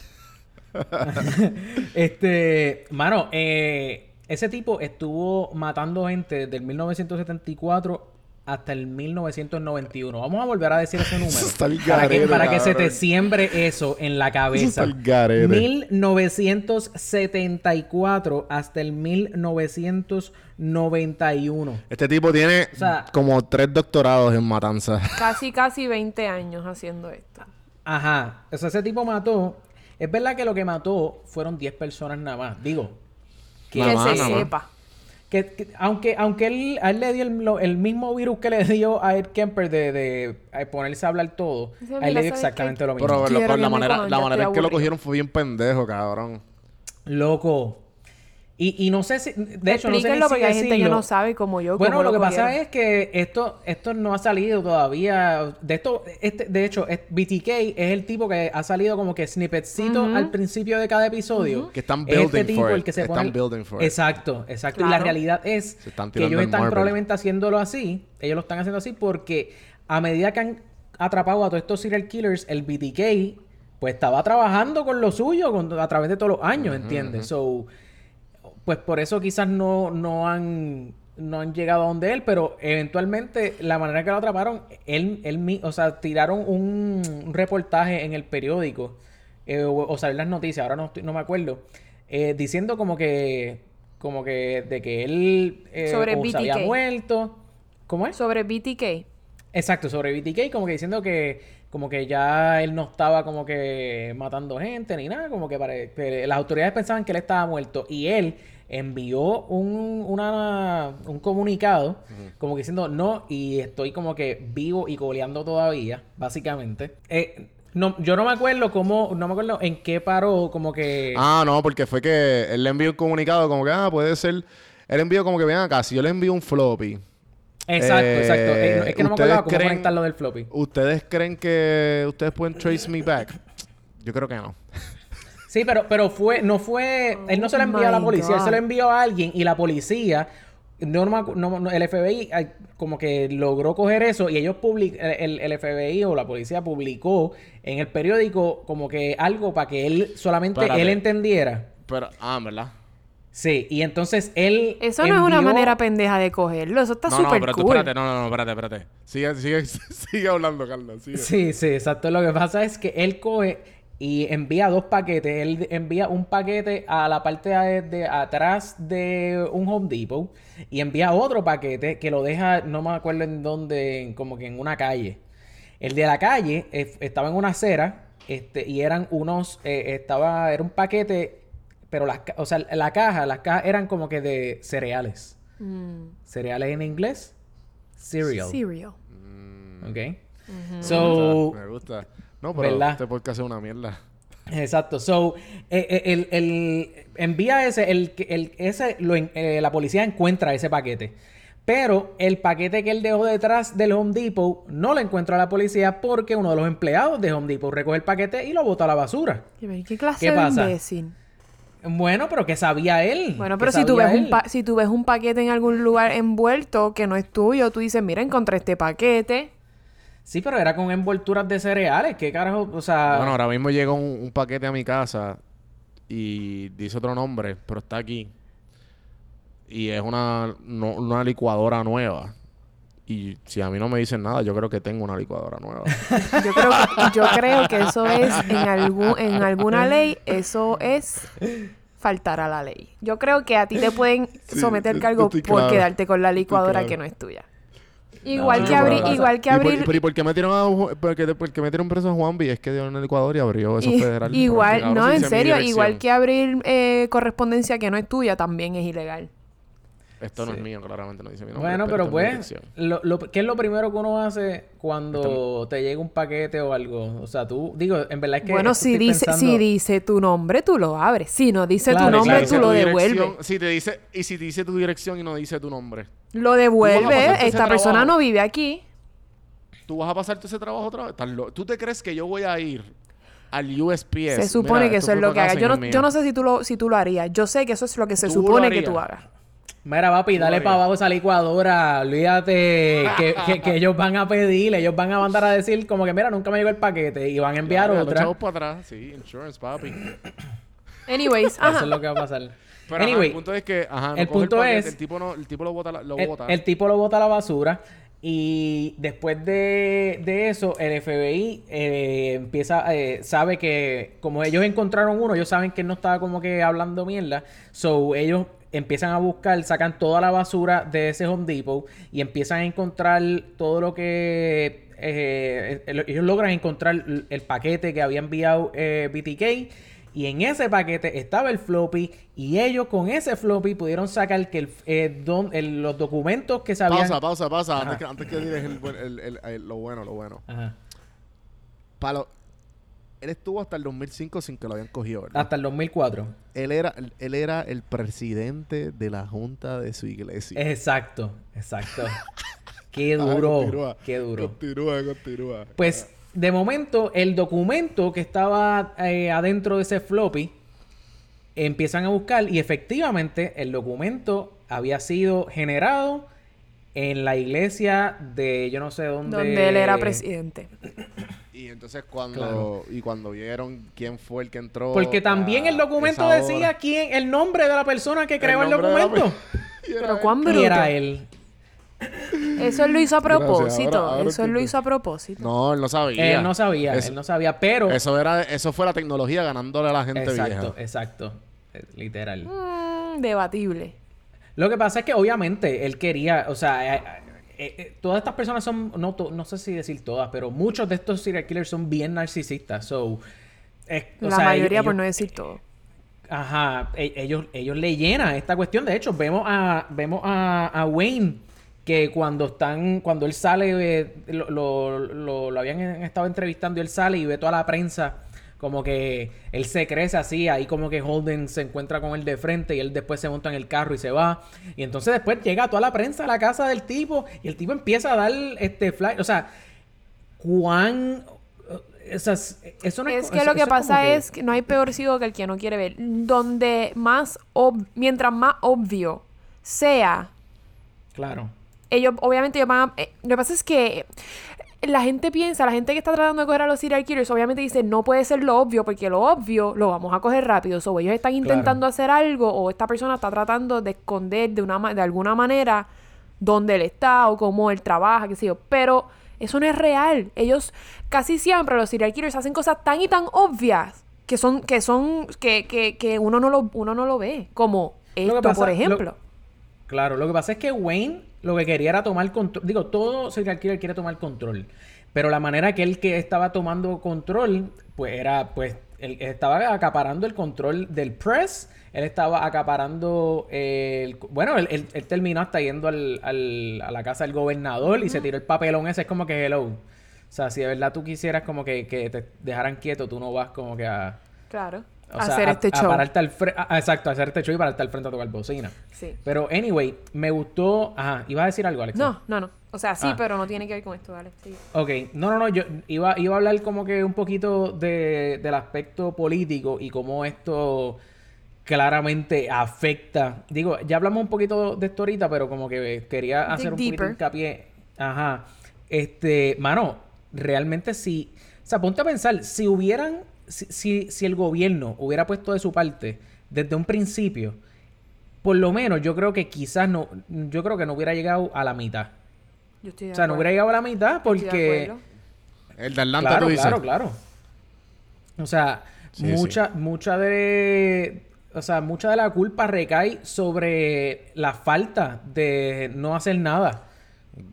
este, mano, eh, ese tipo estuvo matando gente desde el 1974 hasta el 1991. Vamos a volver a decir ese número. Eso está el para que, garete, para que se te siembre eso en la cabeza. está el garete. 1974 hasta el 1991. Este tipo tiene O sea- como tres doctorados en matanza. Casi, casi 20 años haciendo esto. Ajá. O sea, ese tipo mató. Es verdad que lo que mató fueron 10 personas nada más. Digo, Que se nada más. sepa. Que, que- aunque aunque él, a él le dio el, mismo virus que le dio a Ed Kemper de, de, ponerse a hablar todo, a él le dio ¿sabes exactamente lo mismo. Pero por la manera, la manera en que lo cogieron fue bien pendejo, cabrón. Loco. Y, y no sé si, de hecho, no sé ni si porque hay gente que no sabe como yo. Bueno, cómo lo que pasa es que esto, esto no ha salido todavía. De esto, este, de hecho, es- BTK es el tipo que ha salido como que snippetcito al principio de cada episodio. Que están Es este building tipo for el it. que se Están pone. building for it. Exacto, exacto. Y la realidad es que ellos el están probablemente haciéndolo así. Ellos lo están haciendo así porque a medida que han atrapado a todos estos serial killers, el BTK pues estaba trabajando con lo suyo con- a través de todos los años, ¿entiendes? So, pues por eso quizás no, no han no han llegado a donde él, pero eventualmente la manera que lo atraparon, él, él mi- o sea, tiraron un, reportaje en el periódico, eh, o, o salió las noticias, ahora no, estoy- no me acuerdo, eh, diciendo como que, como que de que él eh, Sobre o se había muerto. ¿Cómo es? Sobre BTK. Exacto, sobre BTK, como que diciendo que como que ya él no estaba como que matando gente ni nada, como que, pare- que las autoridades pensaban que él estaba muerto y él envió un, una, un comunicado como que diciendo no y estoy como que vivo y coleando todavía, básicamente. Eh, no, yo no me acuerdo cómo, no me acuerdo en qué paró, como que... Ah, no, porque fue que él le envió un comunicado como que, ah, puede ser. Él envió como que, ven acá, si yo le envío un floppy, exacto, eh, exacto. Eh, es que no me ¿ustedes acordaba cómo conectar lo del floppy. ¿ustedes creen que ustedes pueden trace me back? Yo creo que no. Sí, pero, pero fue, no fue, él no se lo Oh envió a la policía, él se lo envió a alguien y la policía, no, no- no, el FBI como que logró coger eso y ellos public, el, el FBI o la policía publicó en el periódico como que algo para que él solamente Espérate. él entendiera. Pero, ah, ¿verdad? Sí, y entonces él Eso no es una manera pendeja de cogerlo. Eso está no, no, súper pero tú, cool. espérate, no, no, no, espérate, espérate. Sigue, sigue, sigue hablando, Carlos. Sigue. Sí, sí, exacto. Lo que pasa es que él coge y envía dos paquetes. Él envía un paquete a la parte de, de atrás de un Home Depot y envía otro paquete que lo deja, no me acuerdo en dónde, como que en una calle. El de la calle eh, estaba en una acera este, y eran unos, eh, estaba, era un paquete, pero las, o sea, la caja, las cajas eran como que de cereales. Mm. Cereales en inglés, cereal. Cereal. ¿Ok? So, Me gusta. No, pero ¿Verdad? este podcast es una mierda. Exacto. So, eh, eh, el, el- envía ese, el, que- el, ese lo en- eh, la policía encuentra ese paquete. Pero el paquete que él dejó detrás del Home Depot no lo encuentra la policía porque uno de los empleados de Home Depot recoge el paquete y lo bota a la basura. ¿Qué, clase ¿Qué de pasa? imbécil? Bueno, pero ¿qué sabía él? Bueno, ¿Qué pero si tú, ves un si tú ves un paquete en algún lugar envuelto que no es tuyo, tú dices, mira, encontré este paquete. Sí, pero era con envolturas de cereales. ¿Qué carajo? O sea... Bueno, ahora mismo llega un, un paquete a mi casa y dice otro nombre, pero está aquí. Y es una, no- una licuadora nueva. Y si a mí no me dicen nada, yo creo que tengo una licuadora nueva. Yo creo que, yo creo que eso es, en, algún, en alguna ley, eso es faltar a la ley. Yo creo que a ti te pueden someter cargo por claro. quedarte con la licuadora claro. que no es tuya. Igual No, que abrir, pero- igual que ¿Y por, abrir, pero ¿y por qué metieron a por qué- por qué metieron preso a Juanvi? Es que dio una licuadora y abrió eso federal. igual, no, en serio, igual que abrir eh, correspondencia que no es tuya también es ilegal. Esto no Sí. es mío, claramente no dice mi nombre. Bueno, pero pues, dirección. lo, lo- ¿qué es lo primero que uno hace cuando te llega un paquete o algo? O sea, tú, digo, en verdad es que... bueno, si dice, pensando- si dice tu nombre, tú lo abres. Si no dice Claro, tu nombre, claro, tú si lo devuelves. Si te dice, y si te dice tu dirección y no dice tu nombre, Lo devuelve. Esta persona trabajo. no vive aquí. tú vas a pasarte ese trabajo otra vez. ¿Tú te crees que yo voy a ir al USPS? Se supone Mira, que eso es lo que haga. Yo no, yo no sé si tú lo, si tú lo harías. Yo sé que eso es lo que se supone que tú hagas. Mira, papi, dale para abajo esa licuadora. Olvídate que, que- que ellos van a pedir, ellos van a mandar a decir como que, mira, nunca me llegó el paquete y van a enviar Claro, otra. chavos para atrás. Sí, insurance, papi. Anyways, Eso ajá. es lo que va a pasar. Pero ajá, anyway, el punto es que, ajá, no el punto paquete, es- el tipo no, el tipo lo bota, la- lo el, bota. el tipo lo bota a la basura y después de, de eso el FBI eh, empieza eh, sabe que como ellos encontraron uno ellos saben que él no estaba como que hablando mierda so ellos empiezan a buscar sacan toda la basura de ese Home Depot y empiezan a encontrar todo lo que eh, eh, ellos logran encontrar el- paquete que había enviado eh, BTK y en ese paquete estaba el floppy y ellos con ese floppy pudieron sacar que el, eh, don- el- los documentos que se habían... Pausa, pausa, pausa. Antes que, antes que digas el lo bueno, lo bueno. Ajá. Para lo- él estuvo hasta el 2005 sin que lo habían cogido, ¿verdad? Hasta el 2004. Él era, él era el presidente de la junta de su iglesia. Exacto, exacto. Qué Ah, duro, continúa. qué duro. Continúa, continúa. Pues de momento el documento que estaba eh, adentro de ese floppy empiezan a buscar y efectivamente el documento había sido generado en la iglesia de yo no sé dónde. Donde él era presidente. Y entonces cuando Claro. y cuando vieron quién fue el que entró Porque también a el documento decía quién, el nombre de la persona que creó el, la documento. Pero cuán Y bruto. era él. Eso él lo hizo a propósito. ahora- ahora Eso él lo hizo a propósito. No, él no sabía. Él no sabía, Eso, él no sabía, pero. eso era eso fue la tecnología ganándole a la gente exacto, vieja. exacto. Eh, Literal. Mm, debatible. Lo que pasa es que obviamente él quería, o sea, eh, eh, todas estas personas son, no, to- no sé si decir todas, pero muchos de estos serial killers son bien narcisistas. So, eh, o La sea, mayoría, ellos- por no decir todo. Ajá, e- ellos, ellos le llenan esta cuestión. De hecho, vemos a, vemos a, a Wayne que cuando están, cuando él sale, eh, lo, lo, lo- lo habían estado entrevistando y él sale y ve toda la prensa, como que él se crece así, ahí como que Holden se encuentra con él de frente y él después se monta en el carro y se va. Y entonces después llega toda la prensa a la casa del tipo y el tipo empieza a dar este fly, o sea, cuán... esas- eso no Es que eso- lo que pasa es que no hay peor ciego que el que no quiere ver. Donde más, ob- mientras más obvio sea, Claro. ellos, obviamente, ellos van a- eh, lo que pasa es que la gente piensa, la gente que está tratando de coger a los serial killers, obviamente dice, no puede ser lo obvio, porque lo obvio lo vamos a coger rápido. So, ellos están intentando hacer algo, o esta persona está tratando de esconder de, una, de alguna manera dónde él está, o cómo él trabaja, qué sé yo. Pero eso no es real. Ellos, casi siempre, los serial killers hacen cosas tan y tan obvias que son, que son, que, que, que uno no lo, uno no lo ve. Como esto, pasa- por lo- ejemplo. Claro, lo que pasa es que Wayne lo que quería era tomar control. Digo, todo serial killer quiere tomar control. Pero la manera que él que estaba tomando control, pues era, pues, él estaba acaparando el control del press. Él estaba acaparando el... Bueno, él, él- él terminó hasta yendo al, al- a la casa del gobernador y se tiró el papelón ese. Es como que hello. O sea, si de verdad tú quisieras como que, que te dejaran quieto, tú no vas como que a... Claro. O hacer a- este a show. pararte al a- exacto, a hacer este show y pararte al frente a tocar bocina. Sí. Pero, anyway, me gustó. Ajá, ¿ibas a decir algo, Alex? No, no, no. O sea, sí, Ah. pero no tiene que ver con esto, dale. Sí. Ok, no, no, no, yo iba, iba a hablar como que un poquito de, del aspecto político y cómo esto claramente afecta. Digo, ya hablamos un poquito de esto ahorita, pero como que quería hacer un poquito deeper. de hincapié. Ajá. Este, mano, realmente sí. O sea, ponte a pensar, si hubieran, si, si, si el gobierno hubiera puesto de su parte desde un principio, por lo menos yo creo que quizás no, yo creo que no hubiera llegado a la mitad. Yo estoy de O sea, no hubiera llegado a la mitad porque... El de Atlanta Claro, tú dices. claro, claro. O sea, Sí, mucha, mucha de... O sea, mucha de la culpa recae sobre la falta de no hacer nada.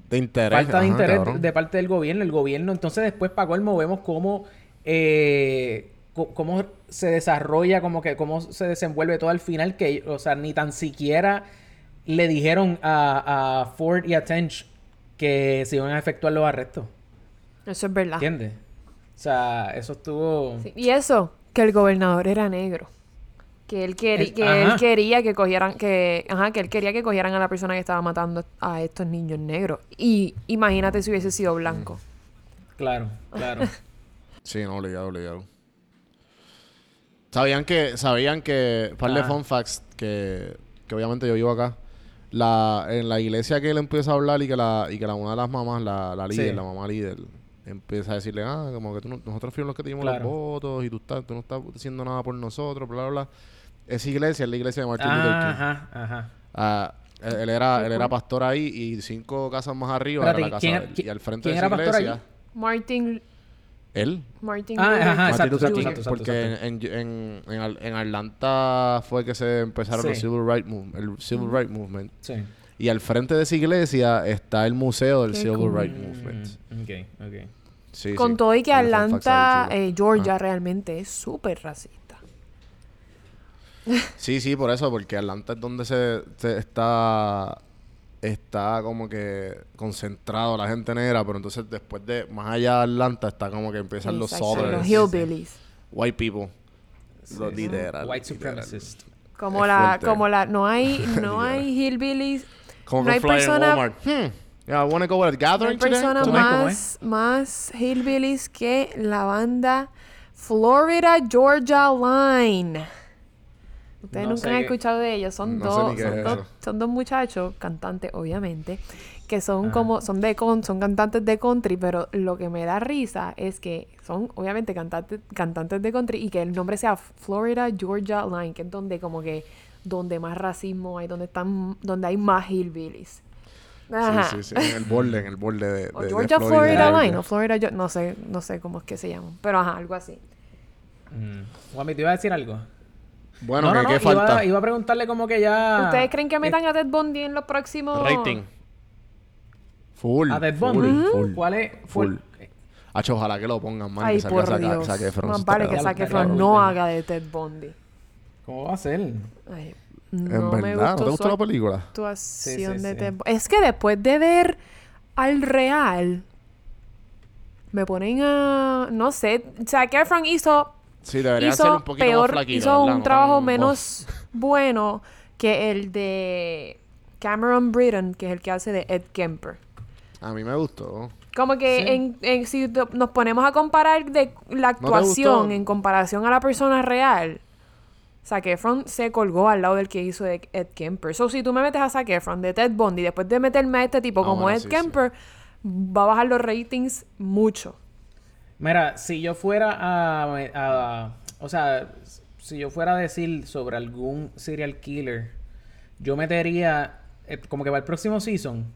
De interés. falta de ajá, interés cabrón. de parte del gobierno. El gobierno, entonces después para colmo vemos cómo, eh, cómo se desarrolla, como que cómo se desenvuelve todo al final, que, o sea, ni tan siquiera le dijeron a, a Ford y a Tench que se iban a efectuar los arrestos. Eso es verdad. ¿Entiendes? O sea, eso estuvo... Sí. Y eso, que el gobernador era negro. Que él, quería Es- que ajá. él quería que cogieran, que, ajá, que él quería que cogieran a la persona que estaba matando a estos niños negros. Y imagínate si hubiese sido blanco. Claro, claro. Sí, no, obligado, obligado. Sabían que, sabían que, par de Ajá. fun facts que, que obviamente yo vivo acá. La, en la iglesia que él empieza a hablar y que la, y que la una de las mamás, la, la líder, Sí. la mamá líder, empieza a decirle, ah, como que tú no- nosotros fuimos los que te dimos Claro. los votos y tú, estás, tú no estás haciendo nada por nosotros, bla, bla, bla. Esa iglesia es la iglesia de Martin Luther King. ajá, ajá. Ah, él, él era, él era pastor ahí y cinco casas más arriba Espérate, era la casa ¿quién de era- él. quién- Y al frente quién de esa era pastor ahí? iglesia, Martin, él. Martin Ah, Luther ajá, King. Martin Luther exacto, King, exacto, exacto, porque exacto. En, en, en, Atlanta fue que se empezaron los Sí. Civil Rights Move- el Civil Rights Movement. Sí. Y al frente de esa iglesia está el museo del Qué Civil cool. Rights Movement. Mm, ok, ok. Sí, Con sí. todo y que Atlanta, eh, Georgia, Ah. realmente es súper racista. Sí, sí, por eso, porque Atlanta es donde se, se está está como que concentrado la gente negra, pero entonces después de más allá de Atlanta está como que empiezan los Exacto, southern los hillbillies. white people. Los literal. White literal. supremacist. Como Es la, fuerte. como la, no hay, no hay hillbillies, Como No hay persona- Walmart. Hmm. Yeah, I wanna go at a no gathering hay today. persona ¿Cómo es? ¿Cómo más, más hillbillies que la banda Florida Georgia Line. Ustedes No nunca han qué- escuchado de ellos. Son No dos, son, eso. son dos muchachos, cantantes obviamente, que son Ajá. como, son de con, son cantantes de country, pero lo que me da risa es que son obviamente cantantes, cantantes de country y que el nombre sea Florida Georgia Line, que es donde como que donde más racismo hay, donde están, donde hay más hillbillies. Ajá. Sí, sí, sí. En el borde, en el borde de, O de- de Georgia Florida. Line, o Florida, Geo- no sé, no sé cómo es que se llaman, pero ajá, algo así. Mm. Juanmi, ¿te iba a decir algo? Bueno, no, ¿qué, no, qué no, falta? Iba, iba a preguntarle como que ya... ¿Ustedes creen que metan a Ted Bundy en los próximos Rating. Full. ¿A Ted full, Bundy? Full. ¿Cuál es? Full. Full. Hacho, ojalá que lo pongan, man. Ay, que por Zac- Dios. Vale que. Zac Estaría Efron cabrón. no haga de Ted Bundy. ¿Cómo va a ser? Ay, En no me verdad, ¿no gustó te gustó la película? actuación Sí, sí, de sí. Ted Bu- Es que después de ver al real, me ponen a... No sé, Zac Efron hizo Sí, debería ser hizo un poquito peor, más flaquito, hizo ¿verdad? un No trabajo tan menos bueno que el de Cameron Britton, que es el que hace de Ed Kemper. A mí me gustó. Como que Sí. en, en- si nos ponemos a comparar de la actuación en comparación a la persona real, Zac Efron se colgó al lado del que hizo de Ed Kemper. So, si tú me metes a Zac Efron de Ted Bundy, después de meterme a este tipo Ah, como bueno, Ed sí, Kemper, va a bajar los ratings mucho. Mira, si yo fuera a, O sea, si yo fuera a decir sobre algún serial killer, yo metería. eh, como que para el próximo season,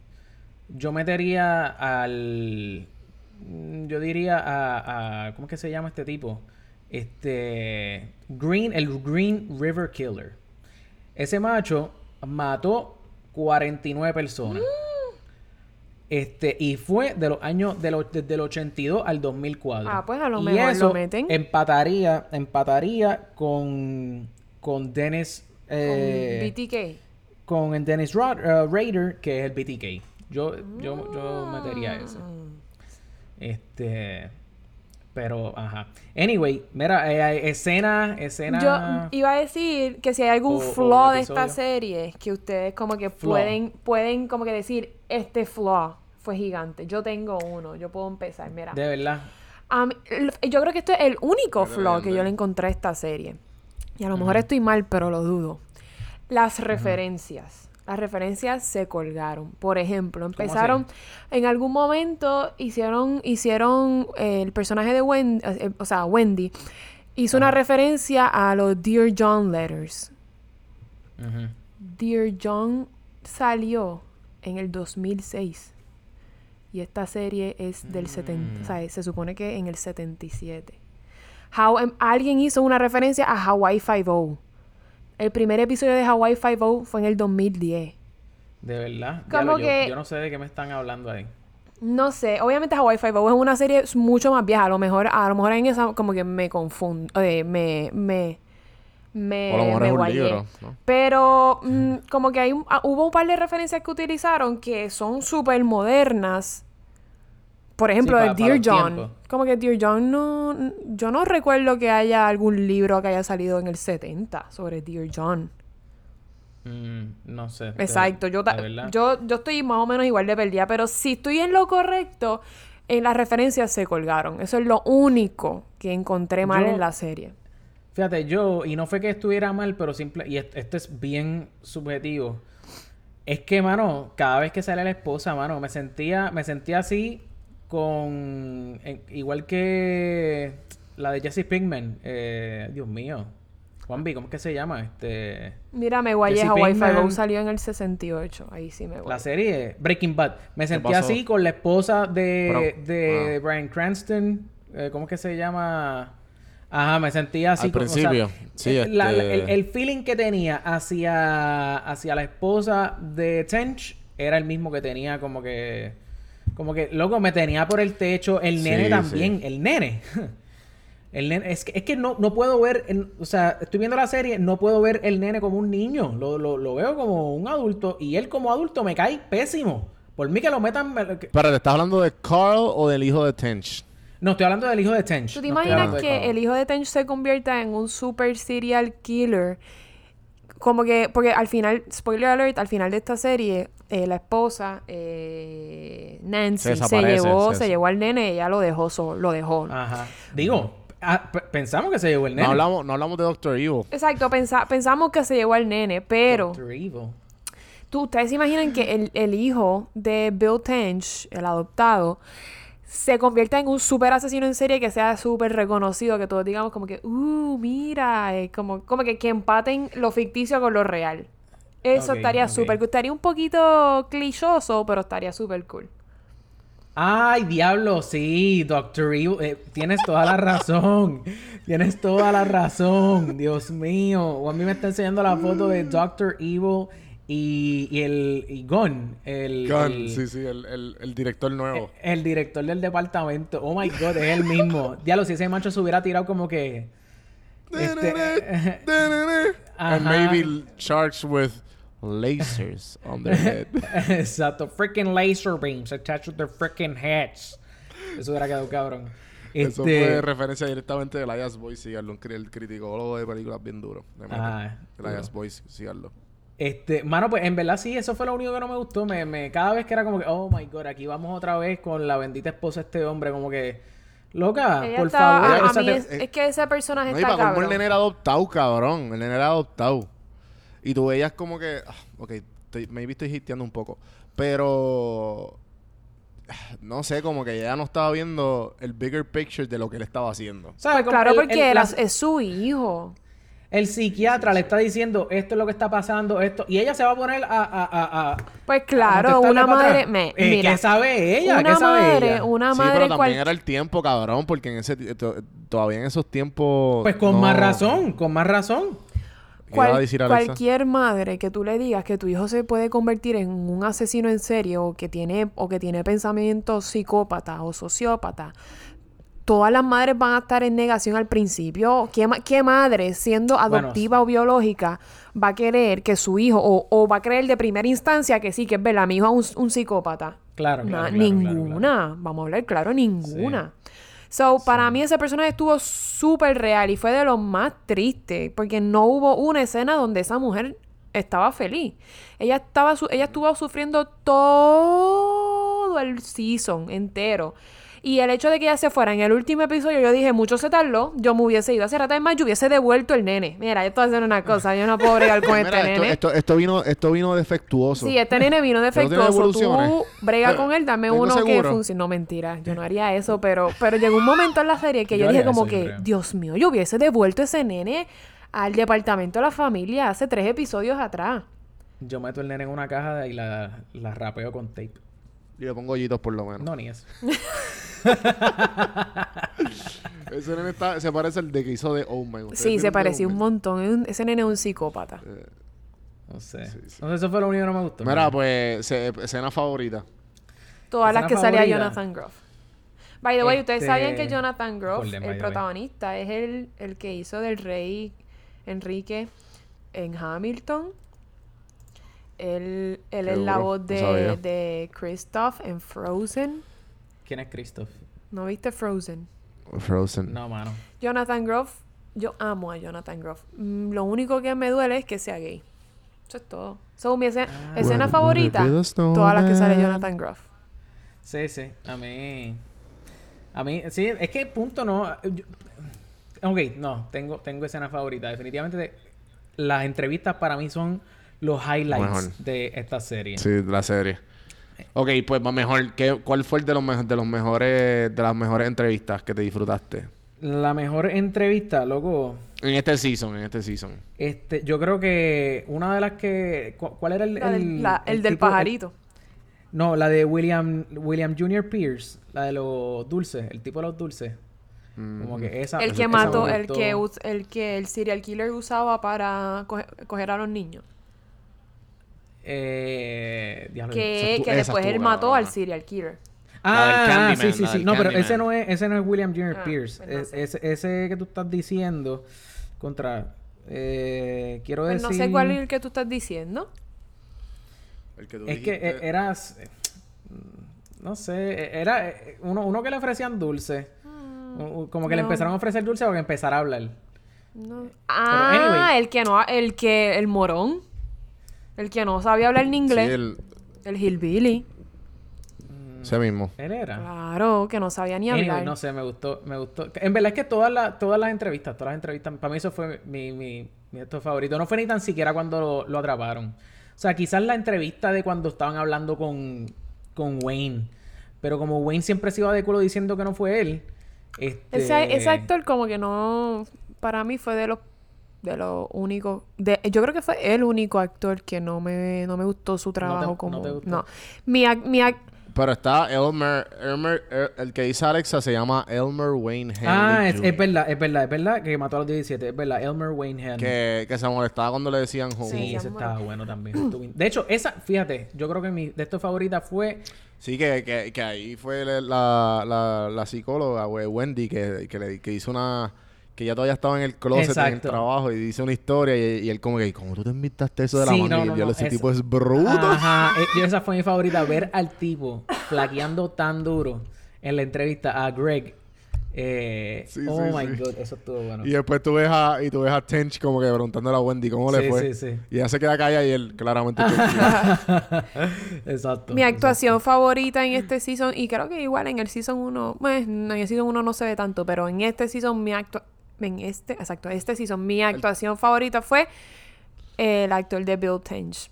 yo metería al. mm, Yo diría a, ¿Cómo es que se llama este tipo? Este. Green. El Green River Killer. Ese macho mató 49 personas. Este, y fue de los años, de los, desde el 82 al 2004. Ah, pues a lo y mejor lo eso meten. Empataría, empataría con, con Dennis, eh, Con BTK. con el Dennis Rod, eh, Rader, que es el BTK. Yo, yo, yo metería ese. Este, pero, ajá. Anyway, mira, eh, hay escena, escena. Yo iba a decir que si hay algún o- o flaw de esta serie, que ustedes como que Flaw. pueden, pueden como que decir, este flaw fue gigante. Yo tengo uno, yo puedo empezar, mira. De verdad. El- yo creo que esto es el único flaw que yo le encontré a esta serie. Y a lo mejor estoy mal, pero lo dudo. Las referencias. Las referencias se colgaron. Por ejemplo, empezaron... En algún momento hicieron... Hicieron... eh, el personaje de Wendy... o sea, Wendy... Hizo una referencia a los Dear John letters. Dear John salió en el 2006. Y esta serie es del 70. O sea, se supone que en el 77. How, em, alguien hizo una referencia a Hawaii Five-O. El primer episodio de Hawaii Five-O fue en el 2010. De verdad. Como que- yo, no sé de qué me están hablando ahí. No sé, obviamente Hawaii Five-O es una serie mucho más vieja. A lo mejor, a lo mejor en esa como que me confundo. eh, me, me, me, O a lo mejor me es un guayé. libro, ¿no? Pero mm, como que hay ah, hubo un par de referencias que utilizaron que son súper modernas. Por ejemplo, pa- el Dear John. Como que Dear John no... Yo no recuerdo que haya algún libro que haya salido en el 70 sobre Dear John. Mm, no sé. Exacto. Yo, yo, yo estoy más o menos igual de perdida. Pero si estoy en lo correcto, en las referencias se colgaron. Eso es lo único que encontré mal Yo- en la serie. Fíjate, yo, y no fue que estuviera mal, pero simple, y est- esto es bien subjetivo. Es que, mano, cada vez que sale la esposa, mano, me sentía, me sentía así con, en- igual que la de Jesse Pinkman. Eh, Dios mío. Juanvi, ¿cómo es que se llama? Este, Mira, me guayé. Hawaii. Five-O salió en el 68. Ahí sí me la guayé. serie Breaking Bad. Me sentía pasó? así con la esposa de, Pero- de ah. Bryan Cranston. Eh, ¿Cómo es que se llama? Ajá, me sentía así. Al como- o sea, principio, sí, eh, la- la- este- el, el feeling que tenía hacia, hacia la esposa de Tench era el mismo que tenía como que... Como que, loco, me tenía por el techo. El nene Sí, también. El nene. El nene, es que, es que no, no puedo ver, el- o sea, estoy viendo la serie, no puedo ver el nene como un niño, lo, lo, lo veo como un adulto y él como adulto me cae pésimo. Por mí que lo metan... me- que- Pero, ¿te estás hablando de Carl o del hijo de Tench? No, estoy hablando del hijo de Tench. ¿Tú te no imaginas que el hijo de Tench se convierta en un super serial killer? Como que, porque al final, spoiler alert, al final de esta serie, eh, la esposa, eh, Nancy, Se llevó, se llevó al nene y ella lo dejó solo, lo dejó. Ajá. Digo, ah, pensamos que se llevó el nene. No hablamos, no hablamos de Doctor Evil. Exacto, pensa- pensamos que se llevó al nene, pero Dr. Evil. tú, ustedes se imaginan que el, el hijo de Bill Tench, el adoptado, se convierta en un super asesino en serie que sea súper reconocido, que todos digamos como que, uh, mira, eh, como, como que, que empaten lo ficticio con lo real. Eso estaría ok. súper cool. Estaría un poquito clichoso, pero estaría súper cool. Ay, diablo, sí, Doctor Evil. eh, tienes toda la razón. tienes toda la razón. Dios mío. O a mí me está enseñando la foto de Doctor Evil y, y el y Gunn. El, Gunn, el- sí, sí, el, el, el director nuevo. el director del departamento. Oh my god, es el mismo. Diablo, si ese macho se hubiera tirado como que. Este, And maybe charged with lasers on their head. Exacto. Freaking laser beams attached to their freaking heads. Eso hubiera quedado cabrón. Eso Este- fue referencia directamente de Elias Boy, síganlo, el criticólogo de películas bien duro. de. Ah, Elias Boy, síganlo. Este, mano, pues en verdad sí, eso fue lo único que no me gustó. Me, me, cada vez que era como que, oh my god, aquí vamos otra vez con la bendita esposa de este hombre, como que, loca, Ella por está- favor. a, a mí te- es, es que ese personaje No, y está para colmo el nene era adoptado, cabrón. El nene era adoptado. Y tú veías como que... ah, ok, estoy- maybe estoy hiteando un poco. Pero... ah, No sé, como que ella no estaba viendo el bigger picture de lo que él estaba haciendo. ¿sabes? Como Claro, el- porque el- es su hijo. el psiquiatra le está diciendo, esto es lo que está pasando, esto, y ella se va a poner a... a, a, a Pues claro, una madre... Me, Eh, mira, ¿Qué sabe ella? una ¿Qué sabe madre, ella? una sí, madre pero también cual- era el tiempo, cabrón, porque en ese todavía en esos tiempos Pues con no- más razón, con más razón. ¿Qué iba a Cual- decir cualquier madre que tú le digas que tu hijo se puede convertir en un asesino en serie o que tiene o que tiene pensamientos psicópatas o sociópatas, todas las madres van a estar en negación al principio. ¿Qué, ma- qué madre, siendo adoptiva o biológica, va a querer que su hijo o, o va a creer de primera instancia que sí, que es verdad, mi hijo es un, un psicópata? Claro, Na- claro, claro, ninguna. claro, claro. Vamos a hablar claro, ninguna. So, para mí ese personaje estuvo súper real y fue de lo más triste, porque no hubo una escena donde esa mujer estaba feliz. Ella estaba su- ella estuvo sufriendo todo el season entero. Y el hecho de que ella se fuera en el último episodio, yo dije, mucho se tardó, yo me hubiese ido hace rato, es más, yo hubiese devuelto el nene. Mira, yo estoy haciendo una cosa, yo no puedo bregar con Mira, este esto, nene. esto, esto vino, esto vino defectuoso. Sí, este nene vino ¿Pero tiene defectuoso. Tú brega con él, dame ¿Tengo uno que funcione. No, mentira. Yo no haría eso, pero, pero llegó un momento en la serie que yo, Yo dije como que, creo. Dios mío, yo hubiese devuelto ese nene al departamento de la familia hace tres episodios atrás. Yo meto el nene en una caja y la, la rapeo con tape. Y le pongo hoyitos por lo menos. No, ni eso. Ese nene está, se parece al de que hizo de Omen. ¿Ustedes Sí, vieron se parecía un montón. Es un- ese nene es un psicópata. No sé. Sí, sí. Entonces eso fue lo único que no me gustó. Mira, pues, se- escena favorita. Todas las escena que salía favorita. Jonathan Groff. By the way, ¿ustedes Este- sabían que Jonathan Groff, Orden, by the el way. protagonista, es el, el que hizo del rey Enrique en Hamilton? Él, él es la Seguro, voz no de, sabía. de Kristoff en Frozen. ¿Quién es Christoph? ¿No viste Frozen? Frozen. No, mano. Jonathan Groff, yo amo a Jonathan Groff. Mm, Lo único que me duele es que sea gay. Eso es todo. So, mi escena, Ah. escena favorita, todas las que sale? Jonathan Groff. Sí, sí. A mí. A mí, sí, es que punto no. yo- ok, no, tengo, tengo escena favorita. Definitivamente de- las entrevistas para mí son los highlights Mejor. de esta serie. Sí, de la serie. Ok, pues mejor. ¿Qué, ¿Cuál fue el de los, mejo- de los mejores de las mejores entrevistas que te disfrutaste? La mejor entrevista, loco. En este season, en este season. Este, yo creo que una de las que. cu- ¿Cuál era el, La del, el- la- el del tipo- pajarito. no, la de William William Jr. Pierce, la de los dulces, el tipo de los dulces. Como que esa. El que me mató, el que, el que el serial killer usaba para coge- coger a los niños. Eh, diablo, Que, que después él mató al serial killer. Ah, Candyman, sí, sí, sí. No, pero ese no es, ese no es William Jr. Ah, Pierce. pues no Es- sé. ese, ese que tú estás diciendo contra. eh, quiero Pues decir. no sé cuál es el que tú estás diciendo. El que tú Es que dijiste- eh, eras. eh, No sé, era uno, uno que le ofrecían dulce. U- Como que le empezaron a ofrecer dulce porque empezara a hablar. No. Ah, anyway. el que no, el que, el morón. El que no sabía hablar ni Sí, inglés. el- el hillbilly. ese mismo. Él era. Claro, que no sabía ni Anyway, hablar. no sé, me gustó, me gustó. En verdad es que todas las, todas las entrevistas, todas las entrevistas, para mí eso fue mi, mi, mi acto favorito. No fue ni tan siquiera cuando lo, lo atraparon. O sea, quizás la entrevista de cuando estaban hablando con, con Wayne. Pero como Wayne siempre se iba de culo diciendo que no fue él. Este... Ese, ese actor como que no... Para mí fue de los... De los únicos... De, yo creo que fue el único actor que no me, no me gustó su trabajo no como... te gustó? No. Mi, ac- mi ac- Pero está Elmer, Elmer, el, el que dice Alexa se llama Elmer Wayne Henry Ah, es, es verdad, es verdad, es verdad que mató a los 17. Es verdad, Elmer Wayne Henry. Que, que se molestaba cuando le decían homo. Sí, Sí, ese se estaba bueno también. De hecho, esa, fíjate, yo creo que mi de estos favoritas fue Sí, que, que, que ahí fue la, la, la, la psicóloga, Wendy, que, que, le, que hizo una... Que ya todavía estaba en el closet en el trabajo y dice una historia y, y él como que, ¿cómo tú te invitaste eso de la Sí, no, y yo, no, ese eso- tipo es bruto. Ajá, eh, yo- esa fue mi favorita, ver al tipo flaqueando tan duro en la entrevista a Greg. Eh, Sí, oh sí, my sí. god, eso estuvo bueno. Y después tú ves a, y tú ves a Tench como que preguntándole a Wendy cómo le Sí, fue. sí, sí. Y ella se queda callada y él claramente... exacto. Mi actuación favorita en este season, y creo que igual en el season 1, pues en el season 1 no se ve tanto, pero en este season mi actua en este, exacto, este season mi actuación favorita fue el actor de Bill Tench.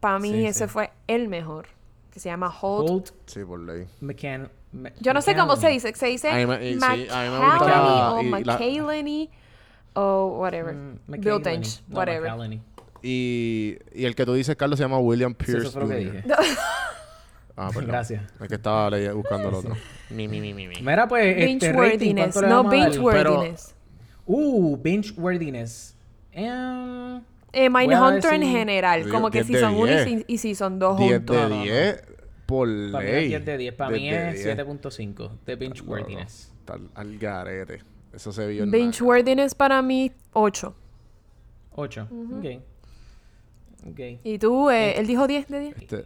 Para mí Sí, ese sí. fue el mejor, que se llama Holt. Holt sí, por ley. McCann. Me- Yo no sé cómo se dice, se dice sí, McCallany o McCallany o whatever. Mm, Bill. Tench, No, whatever. Y, y el que tú dices, Carlos, se llama William Sí, Pierce eso fue lo que dije. Ah, perdón. Gracias. Es que estaba buscando el otro. Mi, mi, mi, mi, mi. Mira, pues, este rating, Binge-worthiness, ¿cuánto le no binge-worthiness. Uh, binge-worthiness. Em, Eh, Voy a Mindhunter en general, diez- como que 10 de Season 1 y, 10. si- y Season 2 10 juntos. de No, no, no. 10 por ley. para mí es 10 de 10. Para mí 10 de es 10. 7.5 de binge-worthiness. Está al- al garete. Eso se vio en Binge-worthiness para mí, 8. 8. Ok. Ok. Y tú, eh, él dijo 10 de 10, Este,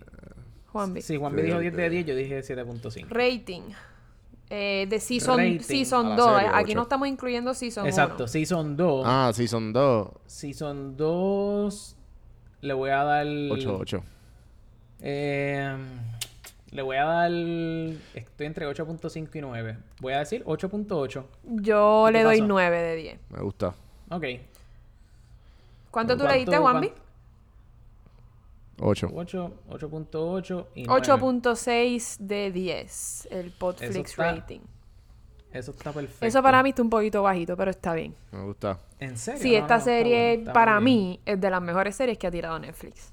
Juan B. Sí, Juan me Sí, dijo de- 10 de 10, yo dije 7.5. Rating. Eh, de Season, Rating season a la 2. serie, eh, Aquí no estamos incluyendo Season 1. Exacto, Season 2. ah, sí, son dos. Season 2 le voy a dar... 8, 8. Eh, le voy a dar... Estoy entre 8.5 y 9. Voy a decir 8.8. Yo ¿Qué le doy pasó? 9 de 10. Me gusta. Ok. ¿Cuánto tú ¿Cuánto- le diste, Juanbi? 8. 8, 8.8 y 9. 8.6 de 10. El Podflix está- rating. Eso está perfecto. Eso para mí está un poquito bajito, pero está bien. Me gusta. ¿En serio? Sí, No, esta no, está serie bueno, está para bien. mí es de las mejores series que ha tirado Netflix.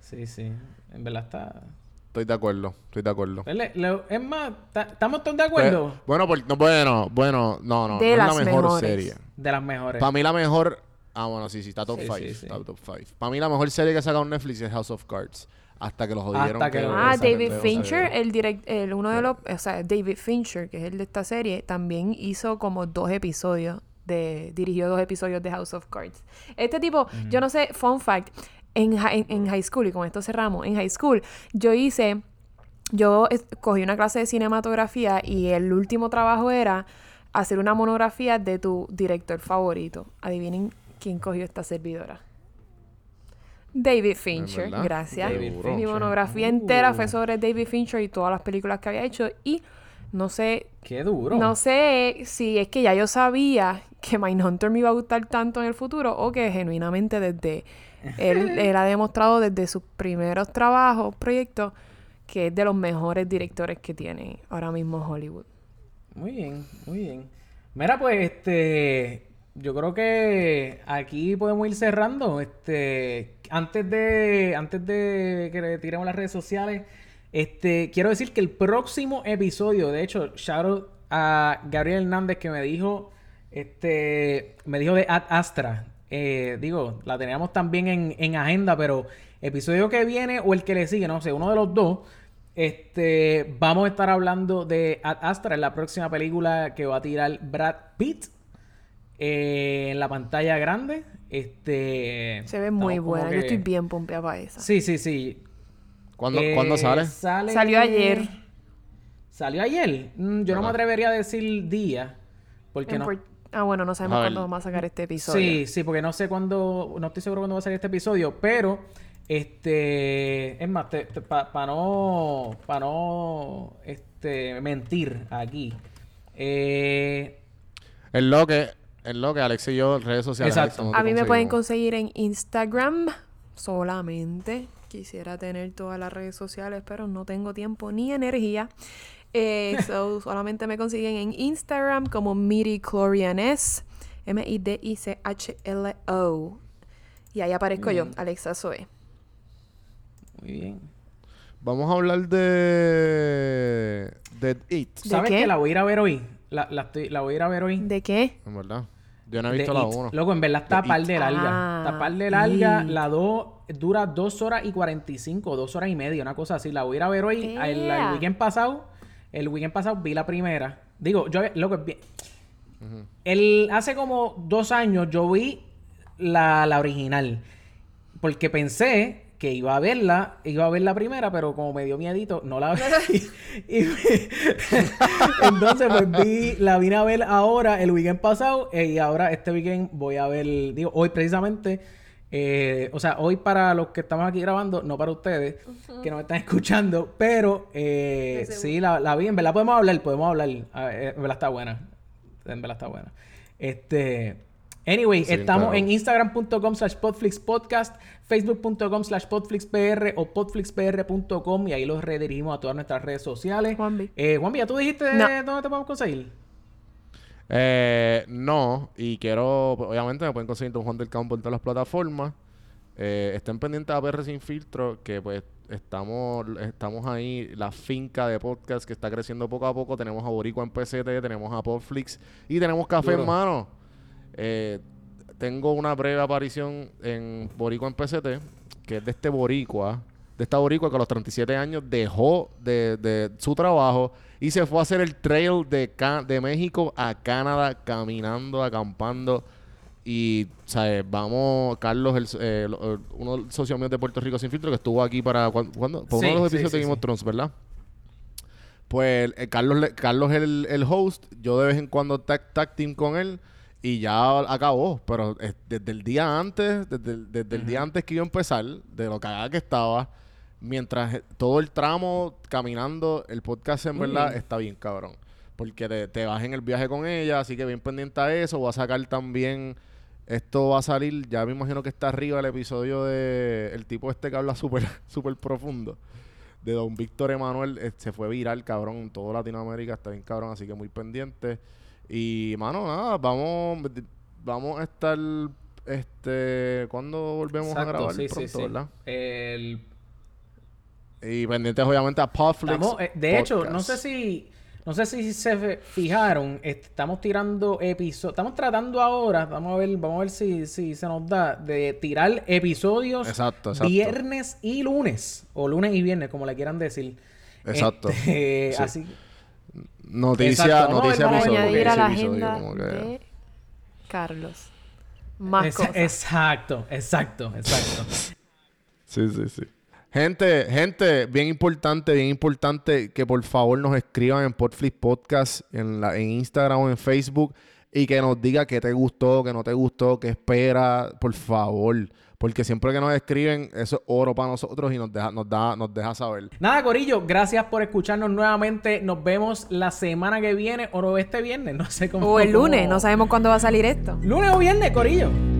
Sí, sí. En verdad está... Estoy de acuerdo. Estoy de acuerdo. Le- le- es más, ta- ¿estamos todos de acuerdo? Pues, bueno, por- no, bueno, bueno, no, no. De no las es la mejor mejores. serie. de las mejores. Para mí la mejor... Ah, bueno, sí, sí, está top Sí, 5. sí, sí. Está top 5. Para mí la mejor serie que ha sacado Netflix es House of Cards. Hasta que lo jodieron. Hasta que lo- Ah, David Fincher, el direct, el uno de los, o sea, David Fincher, que es el de esta serie, también hizo como dos episodios de, dirigió dos episodios de House of Cards. Este tipo, yo no sé, fun fact, en, en, en high school, y con esto cerramos, en high school, yo hice, yo es- cogí una clase de cinematografía y el último trabajo era hacer una monografía de tu director favorito. Adivinen quién cogió esta servidora. David Fincher, gracias. David. Mi Fincher. monografía Uh. entera fue sobre David Fincher y todas las películas que había hecho. Y no sé, Qué duro. no sé si es que ya yo sabía que Mindhunter me iba a gustar tanto en el futuro o que genuinamente desde él, él ha demostrado desde sus primeros trabajos, proyectos, que es de los mejores directores que tiene ahora mismo Hollywood. Muy bien, muy bien. Mira, pues, este... Yo creo que aquí podemos ir cerrando. Este... Antes de... Antes de que tiremos las redes sociales... Este... Quiero decir que el próximo episodio... De hecho, shout out a Gabriel Hernández que me dijo... Este... Me dijo de Ad Astra. Eh, digo, la teníamos también en, en agenda, pero... Episodio que viene o el que le sigue, no sé, uno de los dos... Este, vamos a estar hablando de Ad Astra, en la próxima película que va a tirar Brad Pitt eh, en la pantalla grande. Este, Se ve muy buena. que- Yo estoy bien pompeada para esa. Sí, sí, sí. ¿Cuándo, Eh, ¿cuándo sale? Salió ayer. ¿Salió ayer? Mm, yo no me atrevería a decir día. Porque En no. Puer- Ah, bueno, no sabemos cuándo vamos a sacar este episodio. Sí, sí, porque no sé cuándo, no estoy seguro cuándo va a salir este episodio, pero este, es más, para no, para no, este, mentir aquí. Eh, En lo en lo que Alex y yo, redes sociales. Exacto. Alex, ¿dónde A mí me pueden conseguir en Instagram solamente. Quisiera tener todas las redes sociales, pero no tengo tiempo ni energía. Eh, so, solamente me consiguen en Instagram como Midichlorianes. M-I-D-I-C-H-L-O. Y ahí aparezco yo, Alexa Zoe. muy bien. Vamos a hablar de. de It. ¿De ¿Sabes qué? que la voy a ir a ver hoy? La, la, estoy- la voy a ir a ver hoy. ¿De qué? En verdad. Yo no he visto la It. 1. Loco, en verdad está De par It. de larga. Ah, está par de larga. La 2 dura 2 horas y 45, 2 horas y media, una cosa así. La voy a ir a ver hoy. El, el Ea. weekend pasado, el weekend pasado vi la primera. Digo, yo, loco, es bien- el, hace como dos años yo vi la, la original. Porque pensé que iba a verla, iba a ver la primera, pero como me dio miedito, no la vi. Y me- Entonces, pues vi, la vine a ver ahora, el weekend pasado, eh, y ahora este weekend voy a ver, digo, hoy precisamente, eh, o sea, hoy para los que estamos aquí grabando, no para ustedes, que nos están escuchando, pero eh, sí, la, la vi, en verdad podemos hablar, podemos hablar, ver, en verdad está buena, en verdad está buena. Este, anyway, Sí, estamos claro. en instagram.com slash podflixpodcast, facebook.com slash podflixpr o podflixpr.com y ahí los redirigimos a todas nuestras redes sociales. Juanvi. Eh, Juanvi, ¿ya tú dijiste No. dónde te podemos conseguir? Eh, no, y quiero, pues, obviamente me pueden conseguir Don Juan del Campo en todas las plataformas. Eh, estén pendientes a PR Sin Filtro, que pues estamos, estamos ahí, la finca de podcast que está creciendo poco a poco. Tenemos a Boricua en PCT, tenemos a Popflix y tenemos Café Duro. Hermano. Eh, tengo una breve aparición en Boricua en PCT, que es de este Boricua, de esta Boricua que a los 37 años dejó de, de su trabajo y se fue a hacer el trail de, de México a Canadá caminando, acampando. Y, ¿sabes? Vamos, Carlos, el, eh, eh, uno de los socios míos de Puerto Rico Sin Filtro, que estuvo aquí para, ¿cuándo? Sí, uno de los episodios sí, de Game sí. Thrones, ¿verdad? Pues eh, Carlos, le- Carlos el, el host. Yo de vez en cuando tag, tag team con él. Y ya acabó. Pero eh, desde el día antes, desde, el- desde el día antes que iba a empezar, de lo cagada que estaba, mientras todo el tramo caminando, el podcast en verdad está bien cabrón. Porque te, te vas en el viaje con ella, así que bien pendiente a eso. Voy a sacar también. Esto va a salir, ya me imagino que está arriba el episodio de el tipo este que habla súper súper profundo de Don Víctor Emanuel eh, se fue viral, cabrón, en toda Latinoamérica, está bien cabrón, así que muy pendiente. Y, mano, nada, vamos, vamos a estar, este, ¿cuándo volvemos a grabar? sí, Pronto, sí, sí. ¿verdad? El- Y pendientes, obviamente, a Pufflix. estamos, eh, de hecho, no sé si no sé si se fijaron, est- estamos tirando episodios, estamos tratando ahora, vamos a ver, vamos a ver si, si se nos da de tirar episodios Exacto, exacto. viernes y lunes o lunes y viernes, como le quieran decir. Exacto. Este, Sí. Así Noticia, Exacto, noticia vamos a episodio, añadir a la agenda como que- de Carlos. Más cosas. Exacto, exacto, exacto. Sí, sí, sí. Gente, gente, bien importante, bien importante que por favor nos escriban en Podflix Podcast, en, la, en Instagram o en Facebook y que nos diga qué te gustó, qué no te gustó, qué espera, por favor. Porque siempre que nos escriben, eso es oro para nosotros y nos deja, nos da, nos deja saber. Nada, Corillo, gracias por escucharnos nuevamente. Nos vemos la semana que viene o no este viernes, no sé cómo. O el lunes, cómo- no sabemos cuándo va a salir esto. Lunes o viernes, Corillo.